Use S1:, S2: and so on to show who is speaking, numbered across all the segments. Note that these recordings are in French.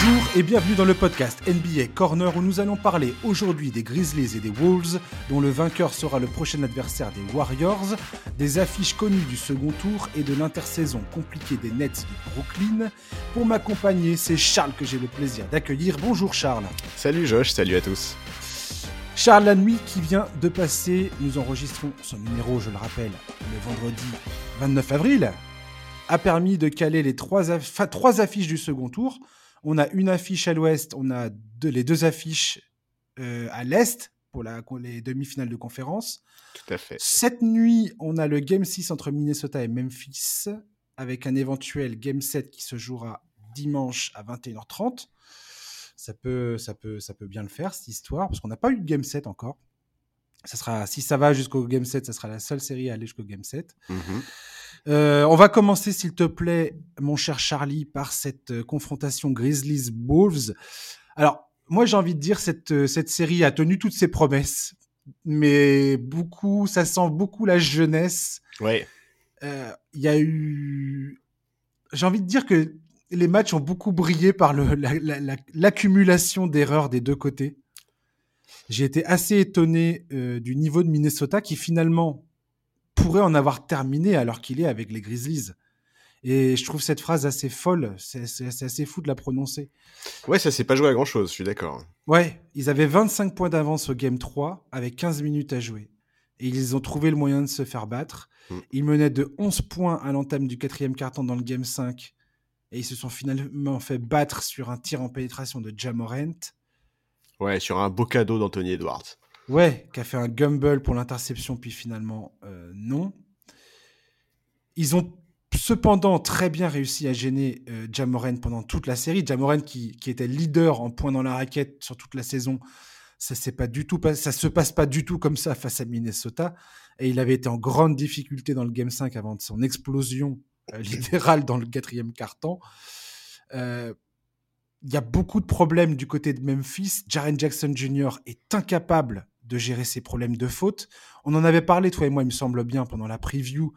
S1: Bonjour et bienvenue dans le podcast NBA Corner où nous allons parler aujourd'hui des Grizzlies et des Wolves, dont le vainqueur sera le prochain adversaire des Warriors, des affiches connues du second tour et de l'intersaison compliquée des Nets de Brooklyn. Pour m'accompagner, c'est Charles que j'ai le plaisir d'accueillir. Bonjour Charles.
S2: Salut Josh, salut à tous.
S1: Charles, la nuit qui vient de passer, nous enregistrons son numéro, je le rappelle, le vendredi 29 avril, a permis de caler les trois, trois affiches du second tour. On a une affiche à l'ouest, on a les deux affiches euh, à l'est pour les demi-finales de conférence.
S2: Tout à fait.
S1: Cette nuit, on a le Game 6 entre Minnesota et Memphis, avec un éventuel Game 7 qui se jouera dimanche à 21h30. Ça peut, ça peut, ça peut bien le faire, cette histoire, parce qu'on n'a pas eu de Game 7 encore. Ça sera, si ça va jusqu'au Game 7, ça sera la seule série à aller jusqu'au Game 7. Euh, on va commencer, s'il te plaît, mon cher Charlie, par cette euh, confrontation Grizzlies-Wolves. Alors, moi, j'ai envie de dire cette euh, cette série a tenu toutes ses promesses, mais beaucoup, ça sent beaucoup la jeunesse.
S2: Ouais.
S1: Il y a eu, j'ai envie de dire que les matchs ont beaucoup brillé par l'accumulation d'erreurs des deux côtés. J'ai été assez étonné du niveau de Minnesota qui finalement pourrait en avoir terminé alors qu'il est avec les Grizzlies. Et je trouve cette phrase assez folle, c'est assez fou de la prononcer.
S2: Ouais, ça s'est pas joué à grand chose, je suis d'accord.
S1: Ouais, ils avaient 25 points d'avance au Game 3 avec 15 minutes à jouer. Et ils ont trouvé le moyen de se faire battre. Mm. Ils menaient de 11 points à l'entame du quatrième carton dans le Game 5. Et ils se sont finalement fait battre sur un tir en pénétration de Jamorant.
S2: Ouais, sur un beau cadeau d'Anthony Edwards.
S1: Ouais, qui a fait un gumble pour l'interception, puis finalement euh, non. Ils ont cependant très bien réussi à gêner euh, Jamoren pendant toute la série. Jamoren qui, qui, était leader en points dans la raquette sur toute la saison, ça ne pas se passe pas du tout comme ça face à Minnesota. Et il avait été en grande difficulté dans le Game 5 avant son explosion euh, littérale dans le quatrième quart-temps. Euh, il y a beaucoup de problèmes du côté de Memphis. Jaren Jackson Jr. est incapable de gérer ses problèmes de faute. On en avait parlé, toi et moi, il me semble bien, pendant la preview.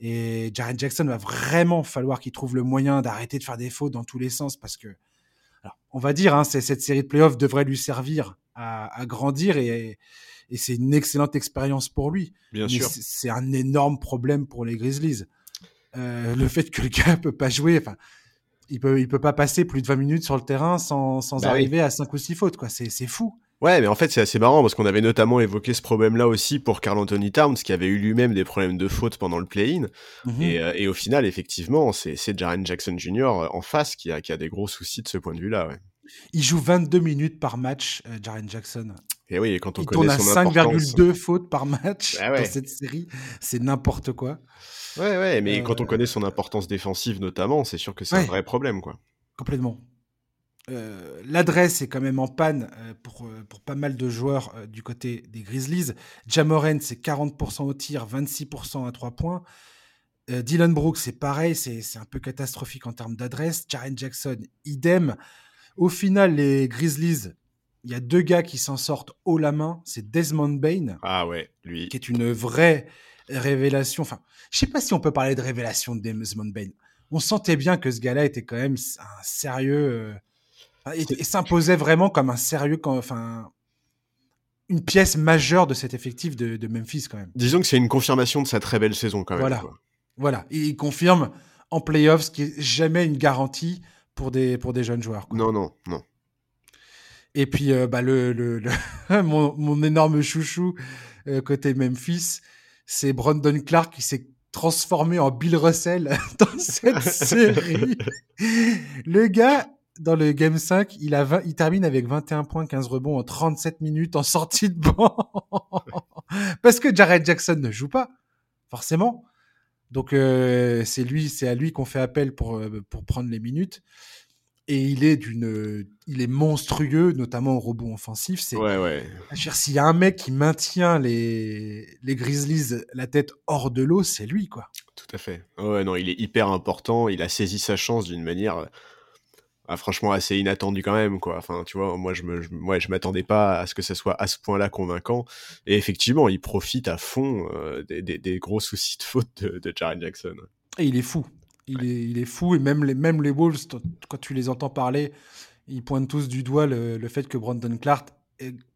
S1: Et Jaren Jackson va vraiment falloir qu'il trouve le moyen d'arrêter de faire des fautes dans tous les sens parce que, alors, on va dire, hein, cette série de playoffs devrait lui servir à, grandir et, c'est une excellente expérience pour lui.
S2: Bien sûr.
S1: C'est un énorme problème pour les Grizzlies. Euh, le fait que le gars peut pas jouer, enfin, il peut, il peut pas passer plus de 20 minutes sur le terrain sans, sans bah arriver à 5 ou 6 fautes, quoi. C'est fou.
S2: Ouais, mais en fait, c'est assez marrant parce qu'on avait notamment évoqué ce problème-là aussi pour Carl Anthony Towns, qui avait eu lui-même des problèmes de faute pendant le play-in. Mhm. Euh, et, au final, effectivement, c'est Jaren Jackson Jr. Euh, en face qui a, qui a des gros soucis de ce point de vue-là. Ouais.
S1: Il joue 22 minutes par match, euh, Jaren Jackson.
S2: Et oui, et quand on
S1: il
S2: connaît son importance... 5,2
S1: fautes par match bah dans cette série, c'est n'importe quoi.
S2: Ouais, ouais, mais quand on connaît son importance défensive notamment, c'est sûr que c'est un vrai problème, quoi.
S1: Complètement. Euh, l'adresse est quand même en panne euh, pour, euh, pour pas mal de joueurs du côté des Grizzlies. Jamoren, c'est 40% au tir, 26% à 3 points. Dylan Brooks, c'est pareil, c'est un peu catastrophique en termes d'adresse. Jaren Jackson, idem. Au final, les Grizzlies, il y a deux gars qui s'en sortent haut la main. C'est Desmond Bain.
S2: Ah ouais, lui.
S1: Qui est une vraie révélation. Enfin, je sais pas si on peut parler de révélation de Desmond Bain. On sentait bien que ce gars-là était quand même un sérieux et, s'imposait vraiment comme un sérieux, enfin, une pièce majeure de cet effectif de, Memphis quand même.
S2: Disons que c'est une confirmation de sa très belle saison quand même.
S1: Voilà, voilà. il confirme en playoffs, ce qui est jamais une garantie pour des, pour des jeunes joueurs.
S2: Non, non, non.
S1: Et puis, euh, bah, le, le, mon, mon, énorme chouchou euh, côté Memphis, c'est Brandon Clark qui s'est transformé en Bill Russell dans cette série. Le gars, dans le Game 5, il, a il termine avec 21 points, 15 rebonds en 37 minutes en sortie de banc. Parce que Jared Jackson ne joue pas, forcément. Donc euh, c'est lui, c'est à lui qu'on fait appel pour, euh, pour prendre les minutes. Et il est d'une, il est monstrueux, notamment au rebond offensif. C'est,
S2: ouais, ouais.
S1: S'il y a un mec qui maintient les, les Grizzlies la tête hors de l'eau, c'est lui, quoi.
S2: Tout à fait. Ouais, non, il est hyper important. Il a saisi sa chance d'une manière ah, franchement assez inattendu quand même quoi enfin tu vois moi je me je, m'attendais pas à ce que ça soit à ce point-là convaincant et effectivement il profite à fond euh, des, gros soucis de faute de, de Jaren Jackson
S1: et il est fou il, est, il est fou et même les même les Wolves quand tu les entends parler ils pointent tous du doigt le, fait que Brandon Clark,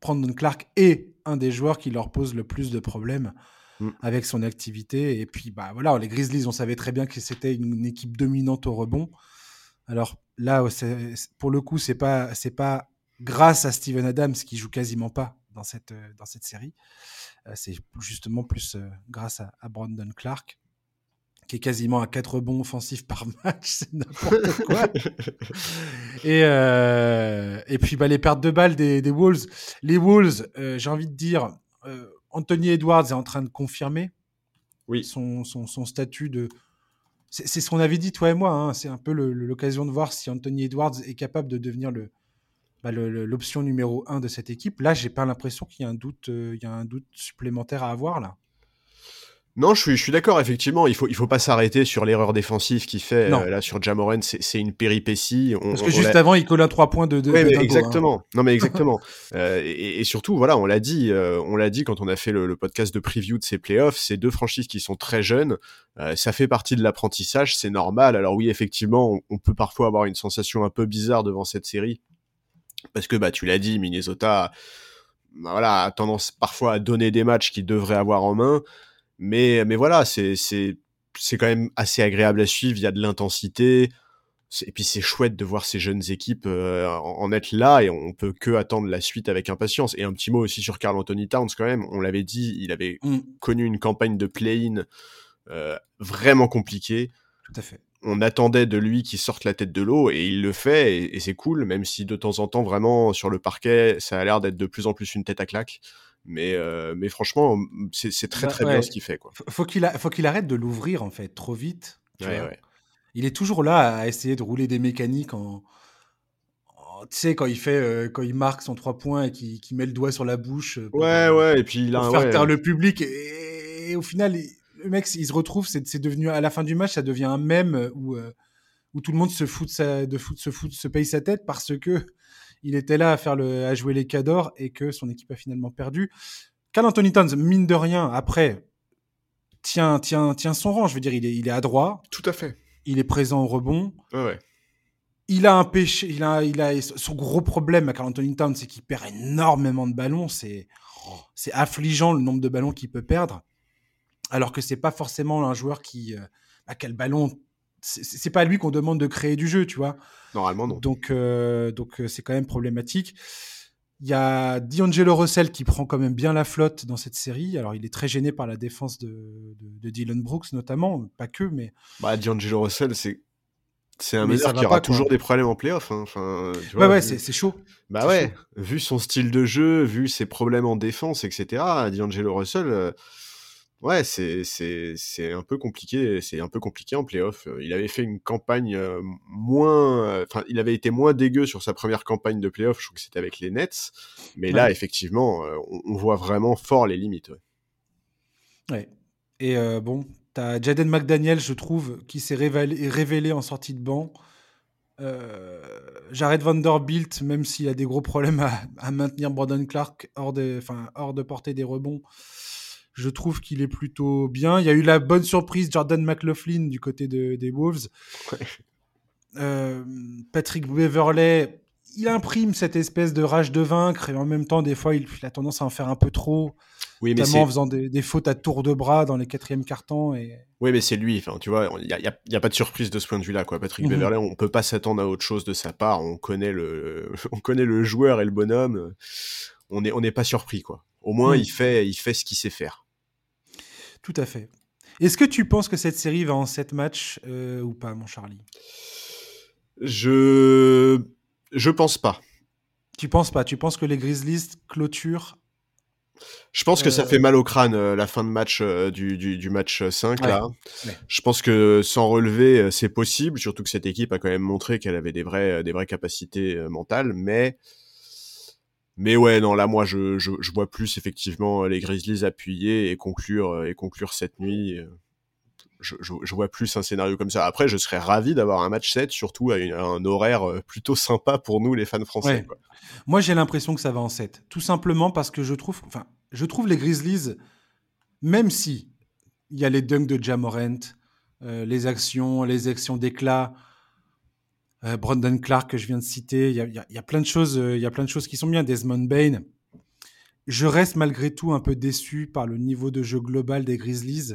S1: Brandon Clark est un des joueurs qui leur pose le plus de problèmes mm. avec son activité. Et puis, bah voilà, les Grizzlies, on savait très bien que c'était une, équipe dominante au rebond. Alors là, pour le coup, c'est pas, c'est pas grâce à Steven Adams qui joue quasiment pas dans cette, dans cette série. Euh, c'est justement plus euh, grâce à, à Brandon Clark qui est quasiment à 4 rebonds offensifs par match, c'est n'importe quoi. et, euh, et puis bah, les pertes de balles des, des Wolves. Les Wolves, euh, j'ai envie de dire, euh, Anthony Edwards est en train de confirmer
S2: oui.
S1: son, son, son statut de... C'est ce qu'on avait dit, toi et moi. Hein. C'est un peu l'occasion de voir si Anthony Edwards est capable de devenir bah, l'option numéro 1 de cette équipe. Là, j'ai pas l'impression qu'il y a un doute, il y a un doute supplémentaire à avoir là.
S2: Non, je suis, je suis d'accord, effectivement, il faut, il faut pas s'arrêter sur l'erreur défensive qu'il fait euh, là sur Jamoran, c'est une péripétie.
S1: Parce que juste avant, il à 3 points de. de,
S2: hein. exactement. Non, mais exactement. euh, et, et, surtout, voilà, on l'a dit, euh, on l'a dit quand on a fait le, le, podcast de preview de ces playoffs, ces deux franchises qui sont très jeunes, euh, ça fait partie de l'apprentissage, c'est normal. Alors oui, effectivement, on, on, peut parfois avoir une sensation un peu bizarre devant cette série, parce que bah tu l'as dit, Minnesota, bah, voilà, a tendance parfois à donner des matchs qu'ils devraient avoir en main. Mais, mais voilà, c'est, c'est, c'est quand même assez agréable à suivre. Il y a de l'intensité. Et puis c'est chouette de voir ces jeunes équipes euh, en, être là et on peut que attendre la suite avec impatience. Et un petit mot aussi sur Carl Anthony Towns quand même. On l'avait dit, il avait mm. connu une campagne de play-in euh, vraiment compliquée.
S1: Tout à fait.
S2: On attendait de lui qu'il sorte la tête de l'eau et il le fait et, et c'est cool, même si de temps en temps vraiment sur le parquet ça a l'air d'être de plus en plus une tête à claque. Mais, euh, mais franchement, c'est très bah, très bien ce qu'il fait. Quoi.
S1: Faut qu'il faut qu'il arrête de l'ouvrir en fait trop vite. Il est toujours là à essayer de rouler des mécaniques en, tu sais quand il fait euh, quand il marque son 3 points et qu'il met le doigt sur la bouche.
S2: Pour, ouais ouais et puis
S1: il a faire taire le public et, au final le mec il se retrouve c'est devenu à la fin du match ça devient un mème où euh, où tout le monde se fout de, sa, de foot, se fout se paye sa tête parce que il était là à, faire le, à jouer les cadors et que son équipe a finalement perdu. Cal Anthony Towns, mine de rien, après, tient, tient, tient son rang. Je veux dire, il est, il est adroit.
S2: Tout à fait.
S1: Il est présent au rebond.
S2: Ouais,
S1: Il a un péché, il a, il a son gros problème à Carl Anthony Towns, c'est qu'il perd énormément de ballons. C'est, c'est affligeant le nombre de ballons qu'il peut perdre. Alors que c'est pas forcément un joueur qui, euh, bah, quel ballon c'est pas à lui qu'on demande de créer du jeu, tu vois.
S2: Normalement, non.
S1: Donc, euh, donc euh, c'est quand même problématique. Il y a D'Angelo Russell qui prend quand même bien la flotte dans cette série. Alors, il est très gêné par la défense de, de, Dylan Brooks, notamment. Pas que, mais.
S2: Bah, D'Angelo Russell, c'est. C'est un meneur qui aura toujours des problèmes en playoff. Hein. Enfin,
S1: tu vois, ouais, ouais, c'est chaud.
S2: Bah ouais, vu son style de jeu, vu ses problèmes en défense, etc., D'Angelo Russell, euh, Ouais, c'est c'est un peu compliqué. C'est un peu compliqué en playoff. Il avait fait une campagne moins, enfin, il avait été moins dégueu sur sa première campagne de playoff. Je trouve que c'était avec les Nets, mais là, effectivement, on, voit vraiment fort les limites.
S1: Ouais. ouais. Et euh, bon, t'as Jaden McDaniel, je trouve, qui s'est révélé, révélé, en sortie de banc. Euh, Jared Vanderbilt, même s'il a des gros problèmes à, à maintenir Brandon Clark hors de, hors de portée des rebonds. Je trouve qu'il est plutôt bien. Il y a eu la bonne surprise Jordan McLaughlin du côté de, des Wolves. Euh, Patrick Beverley, il imprime cette espèce de rage de vaincre et en même temps, des fois, il, a tendance à en faire un peu trop. Oui, mais notamment en faisant des, fautes à tour de bras dans les quatrièmes cartons. Et...
S2: Oui, mais c'est lui. Enfin, tu vois, il n'y a, y a, pas de surprise de ce point de vue-là. Quoi. Patrick mm Beverley, on peut pas s'attendre à autre chose de sa part. On connaît le, on connaît le joueur et le bonhomme. On n'est on est pas surpris. quoi. Au moins, mm. il, fait, il fait ce qu'il sait faire.
S1: Tout à fait. Est-ce que tu penses que cette série va en 7 matchs euh, ou pas, mon Charlie?
S2: Je je pense pas.
S1: Tu penses pas? Tu penses que les Grizzlies clôturent?
S2: Je pense que ça euh, fait mal au crâne euh, la fin de match du, du, match 5 là. Je pense que sans relever c'est possible, surtout que cette équipe a quand même montré qu'elle avait des vraies des vraies capacités mentales, mais mais ouais, non, là, moi, je, je, je, vois plus effectivement les Grizzlies appuyer et conclure, euh, et conclure cette nuit. Je, je, je, vois plus un scénario comme ça. Après, je serais ravi d'avoir un match 7, surtout à, un horaire euh, plutôt sympa pour nous, les fans français. Quoi.
S1: Moi, j'ai l'impression que ça va en 7. Tout simplement parce que je trouve, enfin, je trouve les Grizzlies, même si il y a les dunks de Jamorant, euh, les actions, les actions d'éclat, Brandon Clark que je viens de citer. Il y a, y, a, y a, plein de choses, il y a plein de choses qui sont bien. Desmond Bain. Je reste malgré tout un peu déçu par le niveau de jeu global des Grizzlies.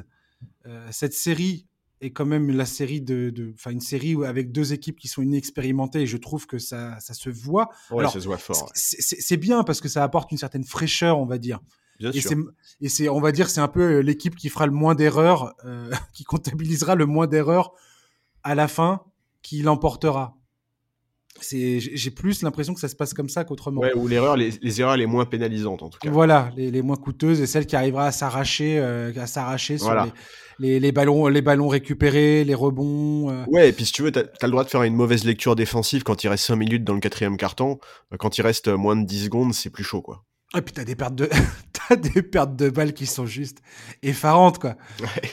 S1: cette série est quand même la série de, enfin une série avec deux équipes qui sont inexpérimentées et je trouve que ça, ça se voit.
S2: Ouais, ça se voit fort.
S1: C'est bien parce que ça apporte une certaine fraîcheur, on va dire.
S2: Bien
S1: et c'est, et c'est, on va dire, c'est un peu l'équipe qui fera le moins d'erreurs, euh, qui comptabilisera le moins d'erreurs à la fin, qui l'emportera. C'est, j'ai plus l'impression que ça se passe comme ça qu'autrement.
S2: Ouais, ou l'erreur, les, les, erreurs les moins pénalisantes en tout cas.
S1: Voilà, les, les moins coûteuses et celles qui arrivera à s'arracher, euh, à s'arracher sur les, les, ballons, les ballons récupérés, les rebonds. Euh.
S2: Ouais, et puis si tu veux, t'as as le droit de faire une mauvaise lecture défensive quand il reste 5 minutes dans le quatrième carton. Quand il reste moins de 10 secondes, c'est plus chaud, quoi.
S1: Et puis t'as des pertes de t'as des pertes de balles qui sont juste effarantes quoi.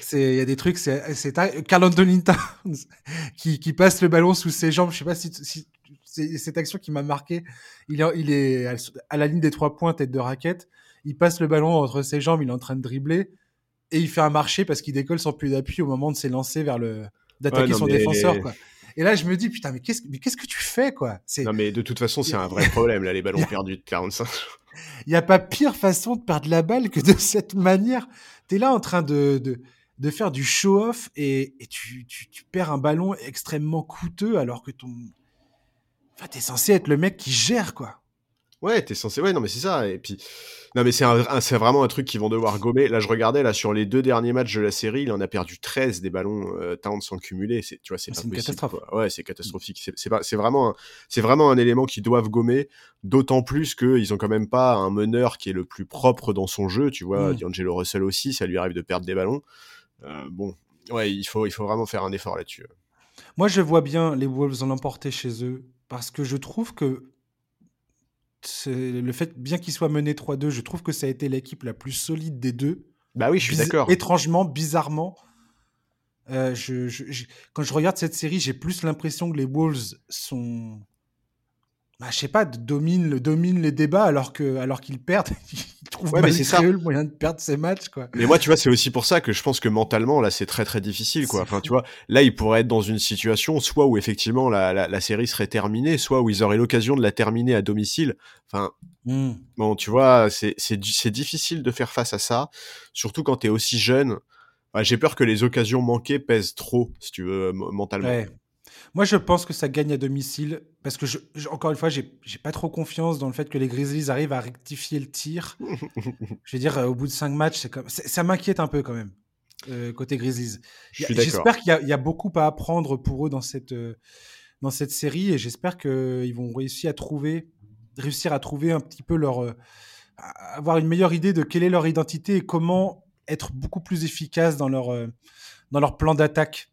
S1: C'est il y a des trucs c'est c'est Carl Anthony Towns qui qui passe le ballon sous ses jambes. Je sais pas si, si cette action qui m'a marqué. Il est il est à la ligne des trois points tête de raquette. Il passe le ballon entre ses jambes. Il est en train de dribbler et il fait un marché parce qu'il décolle sans plus d'appui au moment de s'élancer vers le d'attaquer son défenseur quoi. Et là, je me dis, putain, mais qu'est-ce, mais qu'est-ce que tu fais, quoi?
S2: Non, mais de toute façon, c'est un vrai problème, là, les ballons perdus de 45.
S1: Il n'y a pas pire façon de perdre la balle que de cette manière. Tu es là en train de, de, de faire du show-off et, et tu, tu, tu, perds un ballon extrêmement coûteux alors que ton. Enfin, t'es censé être le mec qui gère, quoi.
S2: Ouais, t'es censé. Ouais, non, mais c'est ça. Et puis, non, mais c'est c'est vraiment un truc qu'ils vont devoir gommer. Là, je regardais là sur les deux derniers matchs de la série, il en a perdu 13 des ballons euh, Towns sans cumuler. C'est, tu vois, c'est
S1: pas une catastrophe.
S2: Ouais, c'est catastrophique. C'est, c'est pas, c'est vraiment, c'est vraiment un élément qu'ils doivent gommer. D'autant plus qu'ils ont quand même pas un meneur qui est le plus propre dans son jeu. Tu vois, mmh. D'Angelo Russell aussi, ça lui arrive de perdre des ballons. Euh, bon, ouais, il faut, il faut vraiment faire un effort là-dessus.
S1: Moi, je vois bien les Wolves en emporter chez eux parce que je trouve que le fait, bien qu'il soit mené 3-2, je trouve que ça a été l'équipe la plus solide des deux.
S2: Bah oui, je suis d'accord.
S1: Étrangement, bizarrement, euh, je, je, quand je regarde cette série, j'ai plus l'impression que les Wolves sont bah, je sais pas, domine, le, domine les débats alors que alors qu'ils perdent, ils trouvent ouais, malgré ça. le moyen de perdre ces matchs quoi.
S2: Mais moi tu vois, c'est aussi pour ça que je pense que mentalement là c'est très très difficile quoi. Enfin tu vois, là ils pourraient être dans une situation soit où effectivement la, la, la série serait terminée, soit où ils auraient l'occasion de la terminer à domicile. Enfin mmh. bon, tu vois, c'est c'est c'est difficile de faire face à ça, surtout quand t'es aussi jeune. J'ai peur que les occasions manquées pèsent trop, si tu veux, mentalement. Ouais.
S1: Moi, je pense que ça gagne à domicile parce que, je, encore une fois, j'ai pas trop confiance dans le fait que les Grizzlies arrivent à rectifier le tir. je veux dire, au bout de cinq matchs, comme... ça m'inquiète un peu quand même, euh, côté Grizzlies. J'espère qu'il y, y, a beaucoup à apprendre pour eux dans cette, euh, dans cette série et j'espère qu'ils vont réussir à trouver, réussir à trouver un petit peu leur. Euh, avoir une meilleure idée de quelle est leur identité et comment être beaucoup plus efficace dans leur, euh, dans leur plan d'attaque.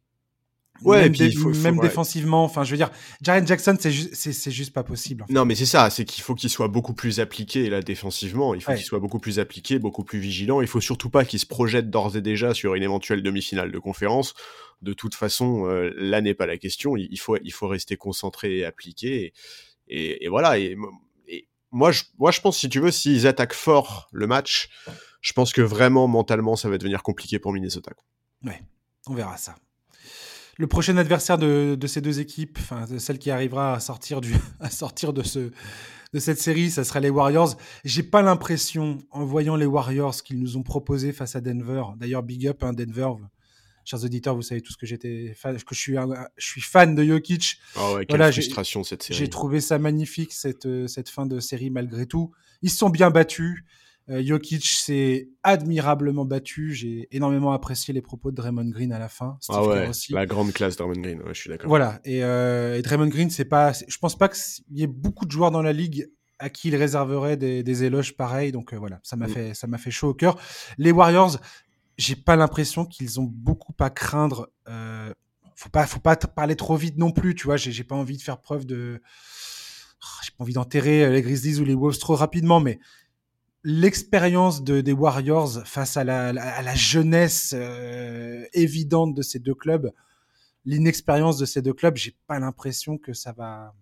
S1: Ouais, même, puis faut, même défensivement. Enfin, je veux dire, Jaren Jackson, c'est ju c'est juste pas possible.
S2: En fait. Non, mais c'est ça, c'est qu'il faut qu'il soit beaucoup plus appliqué là défensivement. Il faut ouais. qu'il soit beaucoup plus appliqué, beaucoup plus vigilant. Il faut surtout pas qu'il se projette d'ores et déjà sur une éventuelle demi-finale de conférence. De toute façon, euh, là n'est pas la question. Il faut, il faut rester concentré et appliqué. Et, et, et voilà. Et, et, moi, je, moi, je pense, si tu veux, s'ils attaquent fort le match, je pense que vraiment mentalement, ça va devenir compliqué pour Minnesota.
S1: Ouais, on verra ça le prochain adversaire de, de, ces deux équipes, enfin celle qui arrivera à sortir du, à sortir de ce, de cette série, ça sera les Warriors. J'ai pas l'impression, en voyant les Warriors qu'ils nous ont proposé face à Denver. D'ailleurs, big up, hein, Denver. Chers auditeurs, vous savez tout ce que j'étais fan, que je suis, je suis fan de Jokic.
S2: Oh ouais, quelle voilà, frustration cette série.
S1: J'ai trouvé ça magnifique cette, cette fin de série malgré tout. Ils se sont bien battus. Euh, Jokic s'est admirablement battu. J'ai énormément apprécié les propos de Draymond Green à la fin.
S2: Steve ah ouais, aussi. la grande classe Draymond Green, ouais, je suis d'accord.
S1: Voilà, et, euh, et, Draymond Green, c'est pas, je pense pas qu'il y ait beaucoup de joueurs dans la ligue à qui il réserverait des, des éloges pareils. Donc euh, voilà, ça m'a mm. fait, ça m'a fait chaud au cœur. Les Warriors, j'ai pas l'impression qu'ils ont beaucoup à craindre. Euh, faut pas, faut pas parler trop vite non plus, tu vois. J'ai pas envie de faire preuve de, oh, j'ai pas envie d'enterrer les Grizzlies ou les Wolves trop rapidement, mais l'expérience de, des Warriors face à la, jeunesse euh, évidente de ces deux clubs, l'inexpérience de ces deux clubs, j'ai pas l'impression que ça va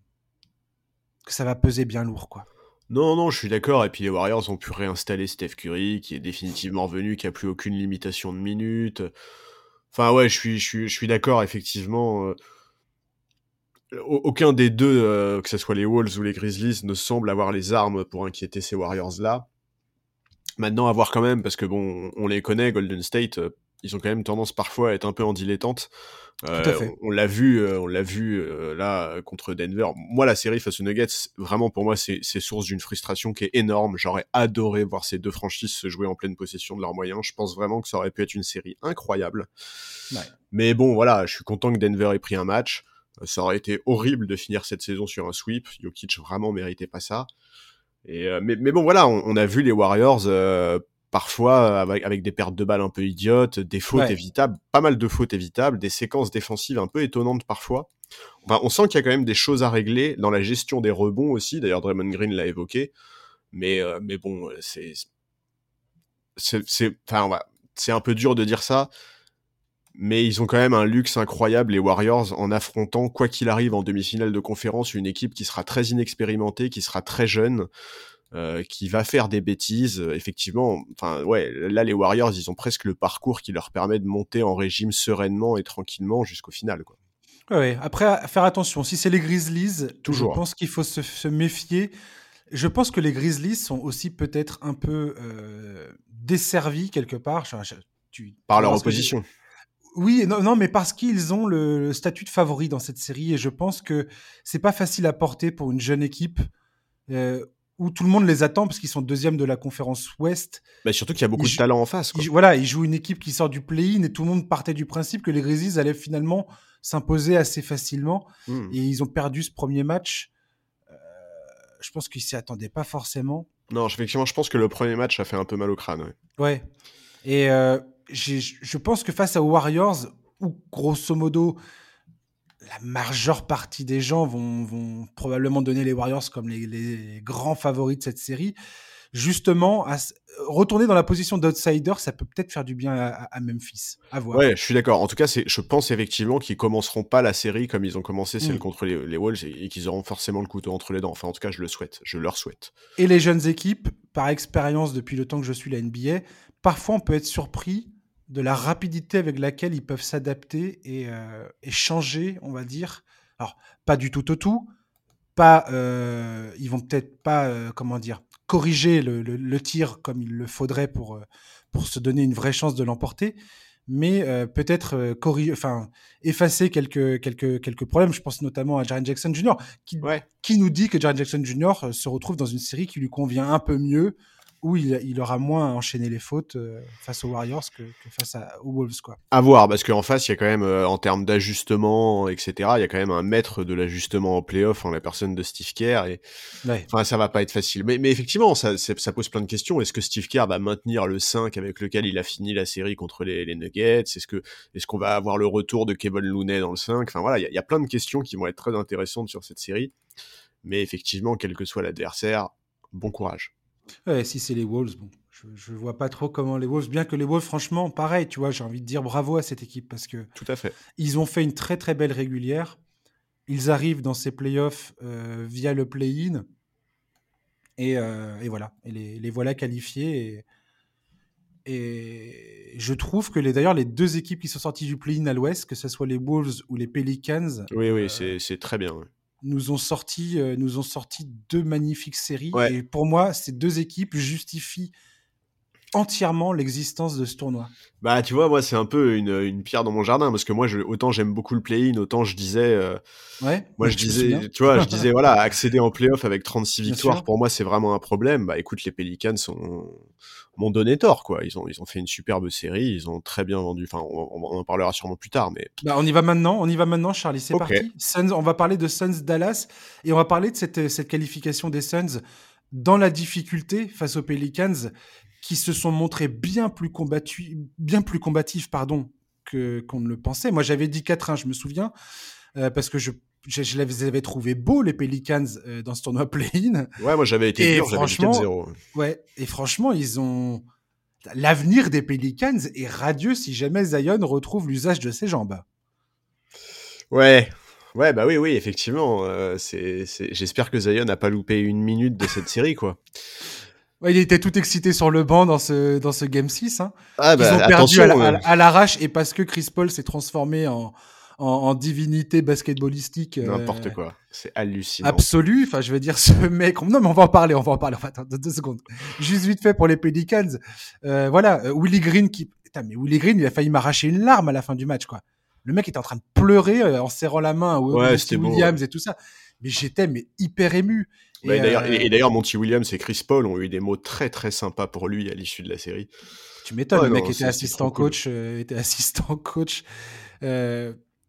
S1: que ça va peser bien lourd, quoi.
S2: Non, non, je suis d'accord. Et puis les Warriors ont pu réinstaller Steph Curry, qui est définitivement revenu, qui a plus aucune limitation de minutes. Enfin ouais, je suis, je suis, je suis d'accord. Effectivement, euh, aucun des deux, que ce soit les Wolves ou les Grizzlies, ne semble avoir les armes pour inquiéter ces Warriors-là. Maintenant, à voir quand même, parce que bon, on les connaît, Golden State, ils ont quand même tendance parfois à être un peu en dilettante. Euh, on l'a vu, euh, on l'a vu euh, là contre Denver. Moi, la série face aux Nuggets, vraiment pour moi, c'est source d'une frustration qui est énorme. J'aurais adoré voir ces deux franchises se jouer en pleine possession de leurs moyens. Je pense vraiment que ça aurait pu être une série incroyable. Mais bon, voilà, je suis content que Denver ait pris un match. Ça aurait été horrible de finir cette saison sur un sweep. Jokic vraiment méritait pas ça. Et mais, mais, bon, voilà, on, on, a vu les Warriors parfois avec, avec, des pertes de balles un peu idiotes, des fautes évitables, pas mal de fautes évitables, des séquences défensives un peu étonnantes parfois. Enfin, on sent qu'il y a quand même des choses à régler dans la gestion des rebonds aussi. D'ailleurs, Draymond Green l'a évoqué. Mais, euh, mais bon, c'est un peu dur de dire ça. Mais ils ont quand même un luxe incroyable, les Warriors, en affrontant, quoi qu'il arrive, en demi-finale de conférence, une équipe qui sera très inexpérimentée, qui sera très jeune, euh, qui va faire des bêtises. Effectivement, enfin ouais, là les Warriors, ils ont presque le parcours qui leur permet de monter en régime sereinement et tranquillement jusqu'au final. Quoi.
S1: Ouais, après, faire attention. Si c'est les Grizzlies, Toujours. je pense qu'il faut se, méfier. Je pense que les Grizzlies sont aussi peut-être un peu euh, desservis quelque part.
S2: tu, Par leur opposition.
S1: Oui, non, non, mais parce qu'ils ont le, statut de favori dans cette série et je pense que c'est pas facile à porter pour une jeune équipe où tout le monde les attend parce qu'ils sont deuxième de la conférence Ouest.
S2: Bah surtout qu'il y a beaucoup de talent en face.
S1: voilà, ils jouent une équipe qui sort du play-in et tout le monde partait du principe que les Grizzlies allaient finalement s'imposer assez facilement. Hmm. Et ils ont perdu ce premier match. Euh, je pense qu'ils s'y attendaient pas forcément.
S2: Non, effectivement, je pense que le premier match a fait un peu mal au crâne.
S1: Ouais. ouais. Et euh, je pense que face aux Warriors, où grosso modo la majeure partie des gens vont, probablement donner les Warriors comme les, grands favoris de cette série. Justement, retourner dans la position d'outsider, ça peut peut-être faire du bien à, Memphis. À voir.
S2: Ouais, je suis d'accord. En tout cas, je pense effectivement qu'ils commenceront pas la série comme ils ont commencé celle mm. contre les, Wolves et, qu'ils auront forcément le couteau entre les dents. Enfin, en tout cas, je le souhaite. Je leur souhaite.
S1: Et les jeunes équipes, par expérience depuis le temps que je suis la NBA, parfois on peut être surpris de la rapidité avec laquelle ils peuvent s'adapter et, euh, changer, on va dire. Alors, pas du tout au tout, pas, euh, ils vont peut-être pas, euh, comment dire, corriger le, tir comme il le faudrait pour, pour se donner une vraie chance de l'emporter, mais peut-être enfin, effacer quelques, quelques, quelques problèmes. Je pense notamment à Jaren Jackson Jr., qui, qui nous dit que Jaren Jackson Jr. se retrouve dans une série qui lui convient un peu mieux, où il, aura moins enchaîné les fautes euh, face aux Warriors que, face aux Wolves. Quoi.
S2: À voir, parce qu'en face, il y a quand même, euh, en termes d'ajustement, etc., il y a quand même un maître de l'ajustement en playoff en la personne de Steve Kerr. Et... Enfin, ça va pas être facile. Mais, mais effectivement, ça, ça, pose plein de questions. Est-ce que Steve Kerr va maintenir le 5 avec lequel il a fini la série contre les, les Nuggets? Est-ce que est-ce qu'on va avoir le retour de Kevin Looney dans le 5 Enfin voilà, il y, y, a plein de questions qui vont être très intéressantes sur cette série. Mais effectivement, quel que soit l'adversaire, bon courage.
S1: Ouais, si c'est les Wolves, bon, je, ne vois pas trop comment les Wolves, bien que les Wolves, franchement, pareil, tu vois, j'ai envie de dire bravo à cette équipe parce que
S2: Tout à fait.
S1: ils ont fait une très très belle régulière. Ils arrivent dans ces playoffs euh, via le play-in et, euh, et, voilà, et les, les voilà qualifiés. Et, et, je trouve que les d'ailleurs les deux équipes qui sont sorties du play-in à l'Ouest, que ce soit les Wolves ou les Pelicans,
S2: oui oui, euh, c'est très bien
S1: nous ont sorti, euh, nous ont sorti deux magnifiques séries. Et pour moi, ces deux équipes justifient entièrement l'existence de ce tournoi.
S2: Bah, tu vois, moi, c'est un peu une, une, pierre dans mon jardin parce que moi, je, autant j'aime beaucoup le play-in, autant je disais. Euh,
S1: ouais.
S2: Moi, je disais, tu vois, je disais, voilà, accéder en play-off avec 36 victoires, pour moi, c'est vraiment un problème. Bah, écoute, les Pelicans m'ont donné tort, quoi. Ils ont, ils ont fait une superbe série, ils ont très bien vendu. Enfin, on, en parlera sûrement plus tard, mais.
S1: Bah, on y va maintenant, on y va maintenant, Charlie, c'est parti. Suns, on va parler de Suns Dallas et on va parler de cette, cette qualification des Suns dans la difficulté face aux Pelicans qui se sont montrés bien plus, combattus, bien plus combatifs pardon, que, qu'on ne le pensait. Moi, j'avais dit 4-1, je me souviens, euh, parce que je, je, les avais trouvés beaux, les Pelicans, euh, dans ce tournoi play-in.
S2: Ouais, moi, j'avais été dur, j'avais dit 4-0.
S1: Ouais, et franchement, ils ont... L'avenir des Pelicans est radieux si jamais Zion retrouve l'usage de ses jambes.
S2: Ouais, Ouais, bah oui, oui, effectivement. Euh, c'est, J'espère que Zion n'a pas loupé une minute de cette série, quoi
S1: il était tout excité sur le banc dans ce, dans ce Game 6. Hein. Ah, bah, Ils ont perdu à, hein. l'arrache et parce que Chris Paul s'est transformé en, en, divinité basketballistique.
S2: N'importe quoi. C'est hallucinant.
S1: Absolu. Enfin, je veux dire, ce mec. Non, mais on va en parler. On va en parler. Enfin, attends, deux secondes. Juste vite fait pour les Pelicans. voilà, Willie Green qui. Putain, mais Willie Green, il a failli m'arracher une larme à la fin du match, quoi. Le mec était en train de pleurer en serrant la main à Williams et tout ça. Mais j'étais mais hyper ému.
S2: Et, d'ailleurs, Monty Williams et Chris Paul ont eu des mots très très sympas pour lui à l'issue de la série.
S1: Tu m'étonnes, le mec était assistant, coach, était assistant coach,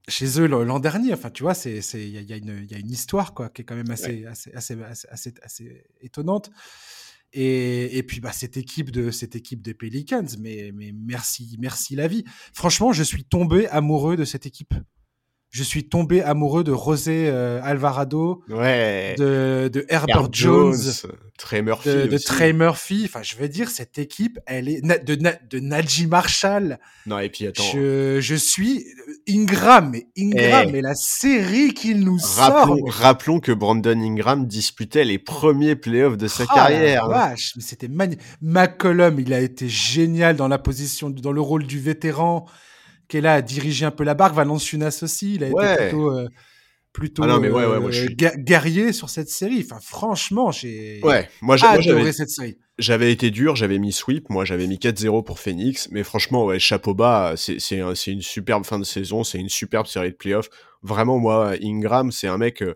S1: chez eux l'an dernier. Enfin, tu vois, c'est il y, y, a une histoire quoi qui est quand même assez assez, assez, assez, assez, étonnante. Et, et, puis bah, cette équipe de cette équipe des Pelicans, mais, mais merci merci la vie. Franchement, je suis tombé amoureux de cette équipe je suis tombé amoureux de José euh, Alvarado, de, de Herbert Jones,
S2: Trey Murphy,
S1: de, de, Trey Murphy. Enfin, je veux dire, cette équipe, elle est de, de Najee Marshall.
S2: Non, et puis attends.
S1: Je, je suis Ingram, Ingram, et eh. la série qu'il nous
S2: rappelons, sort. Rappelons que Brandon Ingram disputait les premiers playoffs de sa oh carrière.
S1: vache, mais c'était magnifique. McCollum, il a été génial dans la position, dans le rôle du vétéran qui est là à diriger un peu la barque. Valanciunas aussi, il a été plutôt, euh, plutôt ah guerrier sur cette série. Enfin, franchement, j'ai
S2: ouais, moi,
S1: adoré cette série.
S2: J'avais été dur, j'avais mis sweep, moi j'avais mis 4-0 pour Phoenix, mais franchement, ouais, chapeau bas, c'est une superbe fin de saison, c'est une superbe série de playoffs. Vraiment, moi, Ingram, c'est un mec, euh,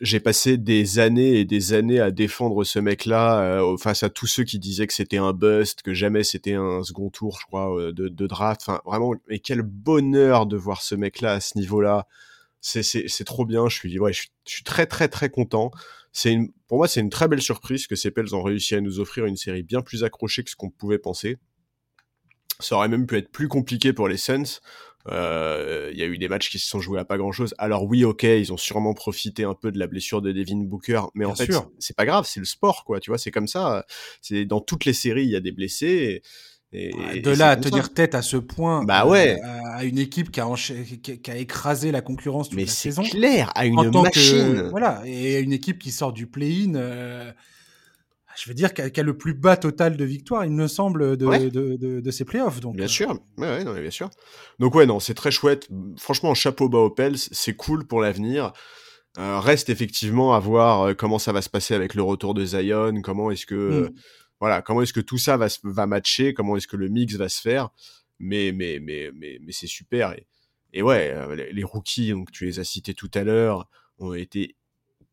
S2: j'ai passé des années et des années à défendre ce mec-là euh, face à tous ceux qui disaient que c'était un bust, que jamais c'était un second tour, je crois, euh, de, de, draft. Enfin, vraiment, et quel bonheur de voir ce mec-là à ce niveau-là. C'est, c'est, c'est trop bien. Je suis, ouais, je suis, je suis très, très, très content. C'est une, pour moi, c'est une très belle surprise que ces Pels ont réussi à nous offrir une série bien plus accrochée que ce qu'on pouvait penser. Ça aurait même pu être plus compliqué pour les Suns. Il euh, y a eu des matchs qui se sont joués à pas grand chose. Alors oui, ok, ils ont sûrement profité un peu de la blessure de Devin Booker, mais en fait, c'est pas grave, c'est le sport, quoi. Tu vois, c'est comme ça. C'est dans toutes les séries, il y a des blessés. Et,
S1: de là à tenir tête à ce point
S2: bah ouais.
S1: à, une équipe qui a, qui a, écrasé la concurrence toute
S2: mais
S1: la saison.
S2: c'est clair, à une machine.
S1: voilà, et une équipe qui sort du play-in. Euh, je veux dire, qu'elle a, le plus bas total de victoires, il me semble, de, de, de, de, ces playoffs. Donc,
S2: bien euh. sûr, ouais, non, bien sûr. Donc ouais, non, c'est très chouette. Franchement, chapeau bas aux Pels, c'est cool pour l'avenir. Euh, reste effectivement à voir euh, comment ça va se passer avec le retour de Zion, comment est-ce que mm. voilà, comment est-ce que tout ça va va matcher, comment est-ce que le mix va se faire. Mais mais mais mais, mais c'est super et, et ouais, les, les rookies donc tu les as cités tout à l'heure ont été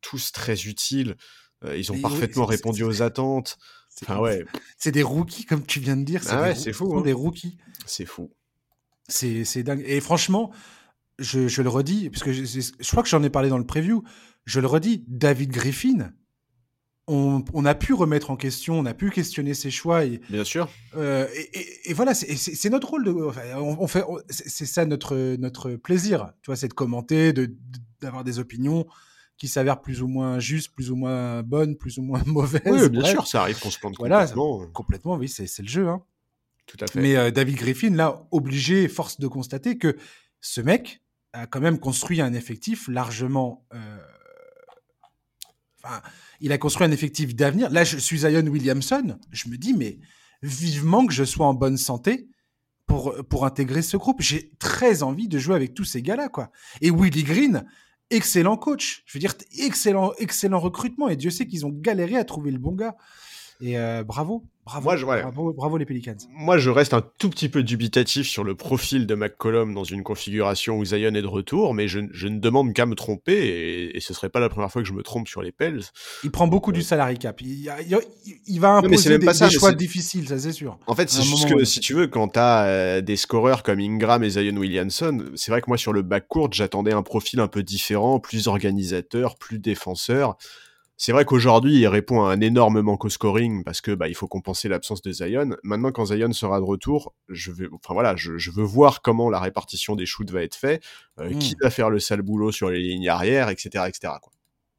S2: tous très utiles. Euh, ils ont parfaitement répondu aux attentes. Enfin, ouais.
S1: C'est des rookies, comme tu viens de dire.
S2: C'est ah c'est fou. Hein.
S1: des rookies.
S2: C'est fou.
S1: C'est dingue. Et franchement, je, je le redis, parce que je, je crois que j'en ai parlé dans le preview, je le redis, David Griffin, on, on, a pu remettre en question, on a pu questionner ses choix. Et,
S2: Bien sûr.
S1: Euh, et, et, voilà, c'est notre rôle. De, enfin, on, fait, c'est ça notre, notre plaisir, tu vois, c'est de commenter, d'avoir des opinions qui s'avèrent plus ou moins justes, plus ou moins bonnes, plus ou moins mauvaises.
S2: Oui, bien sûr, ça arrive qu'on se plante voilà, complètement.
S1: Complètement, oui, c'est le jeu. Hein.
S2: Tout à fait.
S1: Mais euh, David Griffin, là, obligé, force de constater que ce mec a quand même construit un effectif largement. Euh... Enfin, il a construit un effectif d'avenir. Là, je suis Zion Williamson. Je me dis, mais vivement que je sois en bonne santé pour, pour intégrer ce groupe. J'ai très envie de jouer avec tous ces gars-là, quoi. Et Willie Green, excellent coach. Je veux dire, excellent, excellent recrutement. Et Dieu sait qu'ils ont galéré à trouver le bon gars. Et euh, bravo, bravo, Moi, je, bravo, bravo, les Pelicans.
S2: Moi, je reste un tout petit peu dubitatif sur le profil de McCollum dans une configuration où Zion est de retour, mais je, je ne demande qu'à me tromper, et, et, ce serait pas la première fois que je me trompe sur les Pels.
S1: Il prend beaucoup du salary cap. Il, il, va imposer des, ça, des choix difficiles, ça c'est sûr.
S2: En fait, c'est juste que si tu veux, quand tu as euh, des scoreurs comme Ingram et Zion Williamson, c'est vrai que moi sur le backcourt, j'attendais un profil un peu différent, plus organisateur, plus défenseur. C'est vrai qu'aujourd'hui, il répond à un énorme manque au scoring parce que bah, il faut compenser l'absence de Zion. Maintenant, quand Zion sera de retour, je vais, enfin voilà, je, je veux voir comment la répartition des shoots va être faite, euh, hmm. qui va faire le sale boulot sur les lignes arrière, etc., etc. Quoi.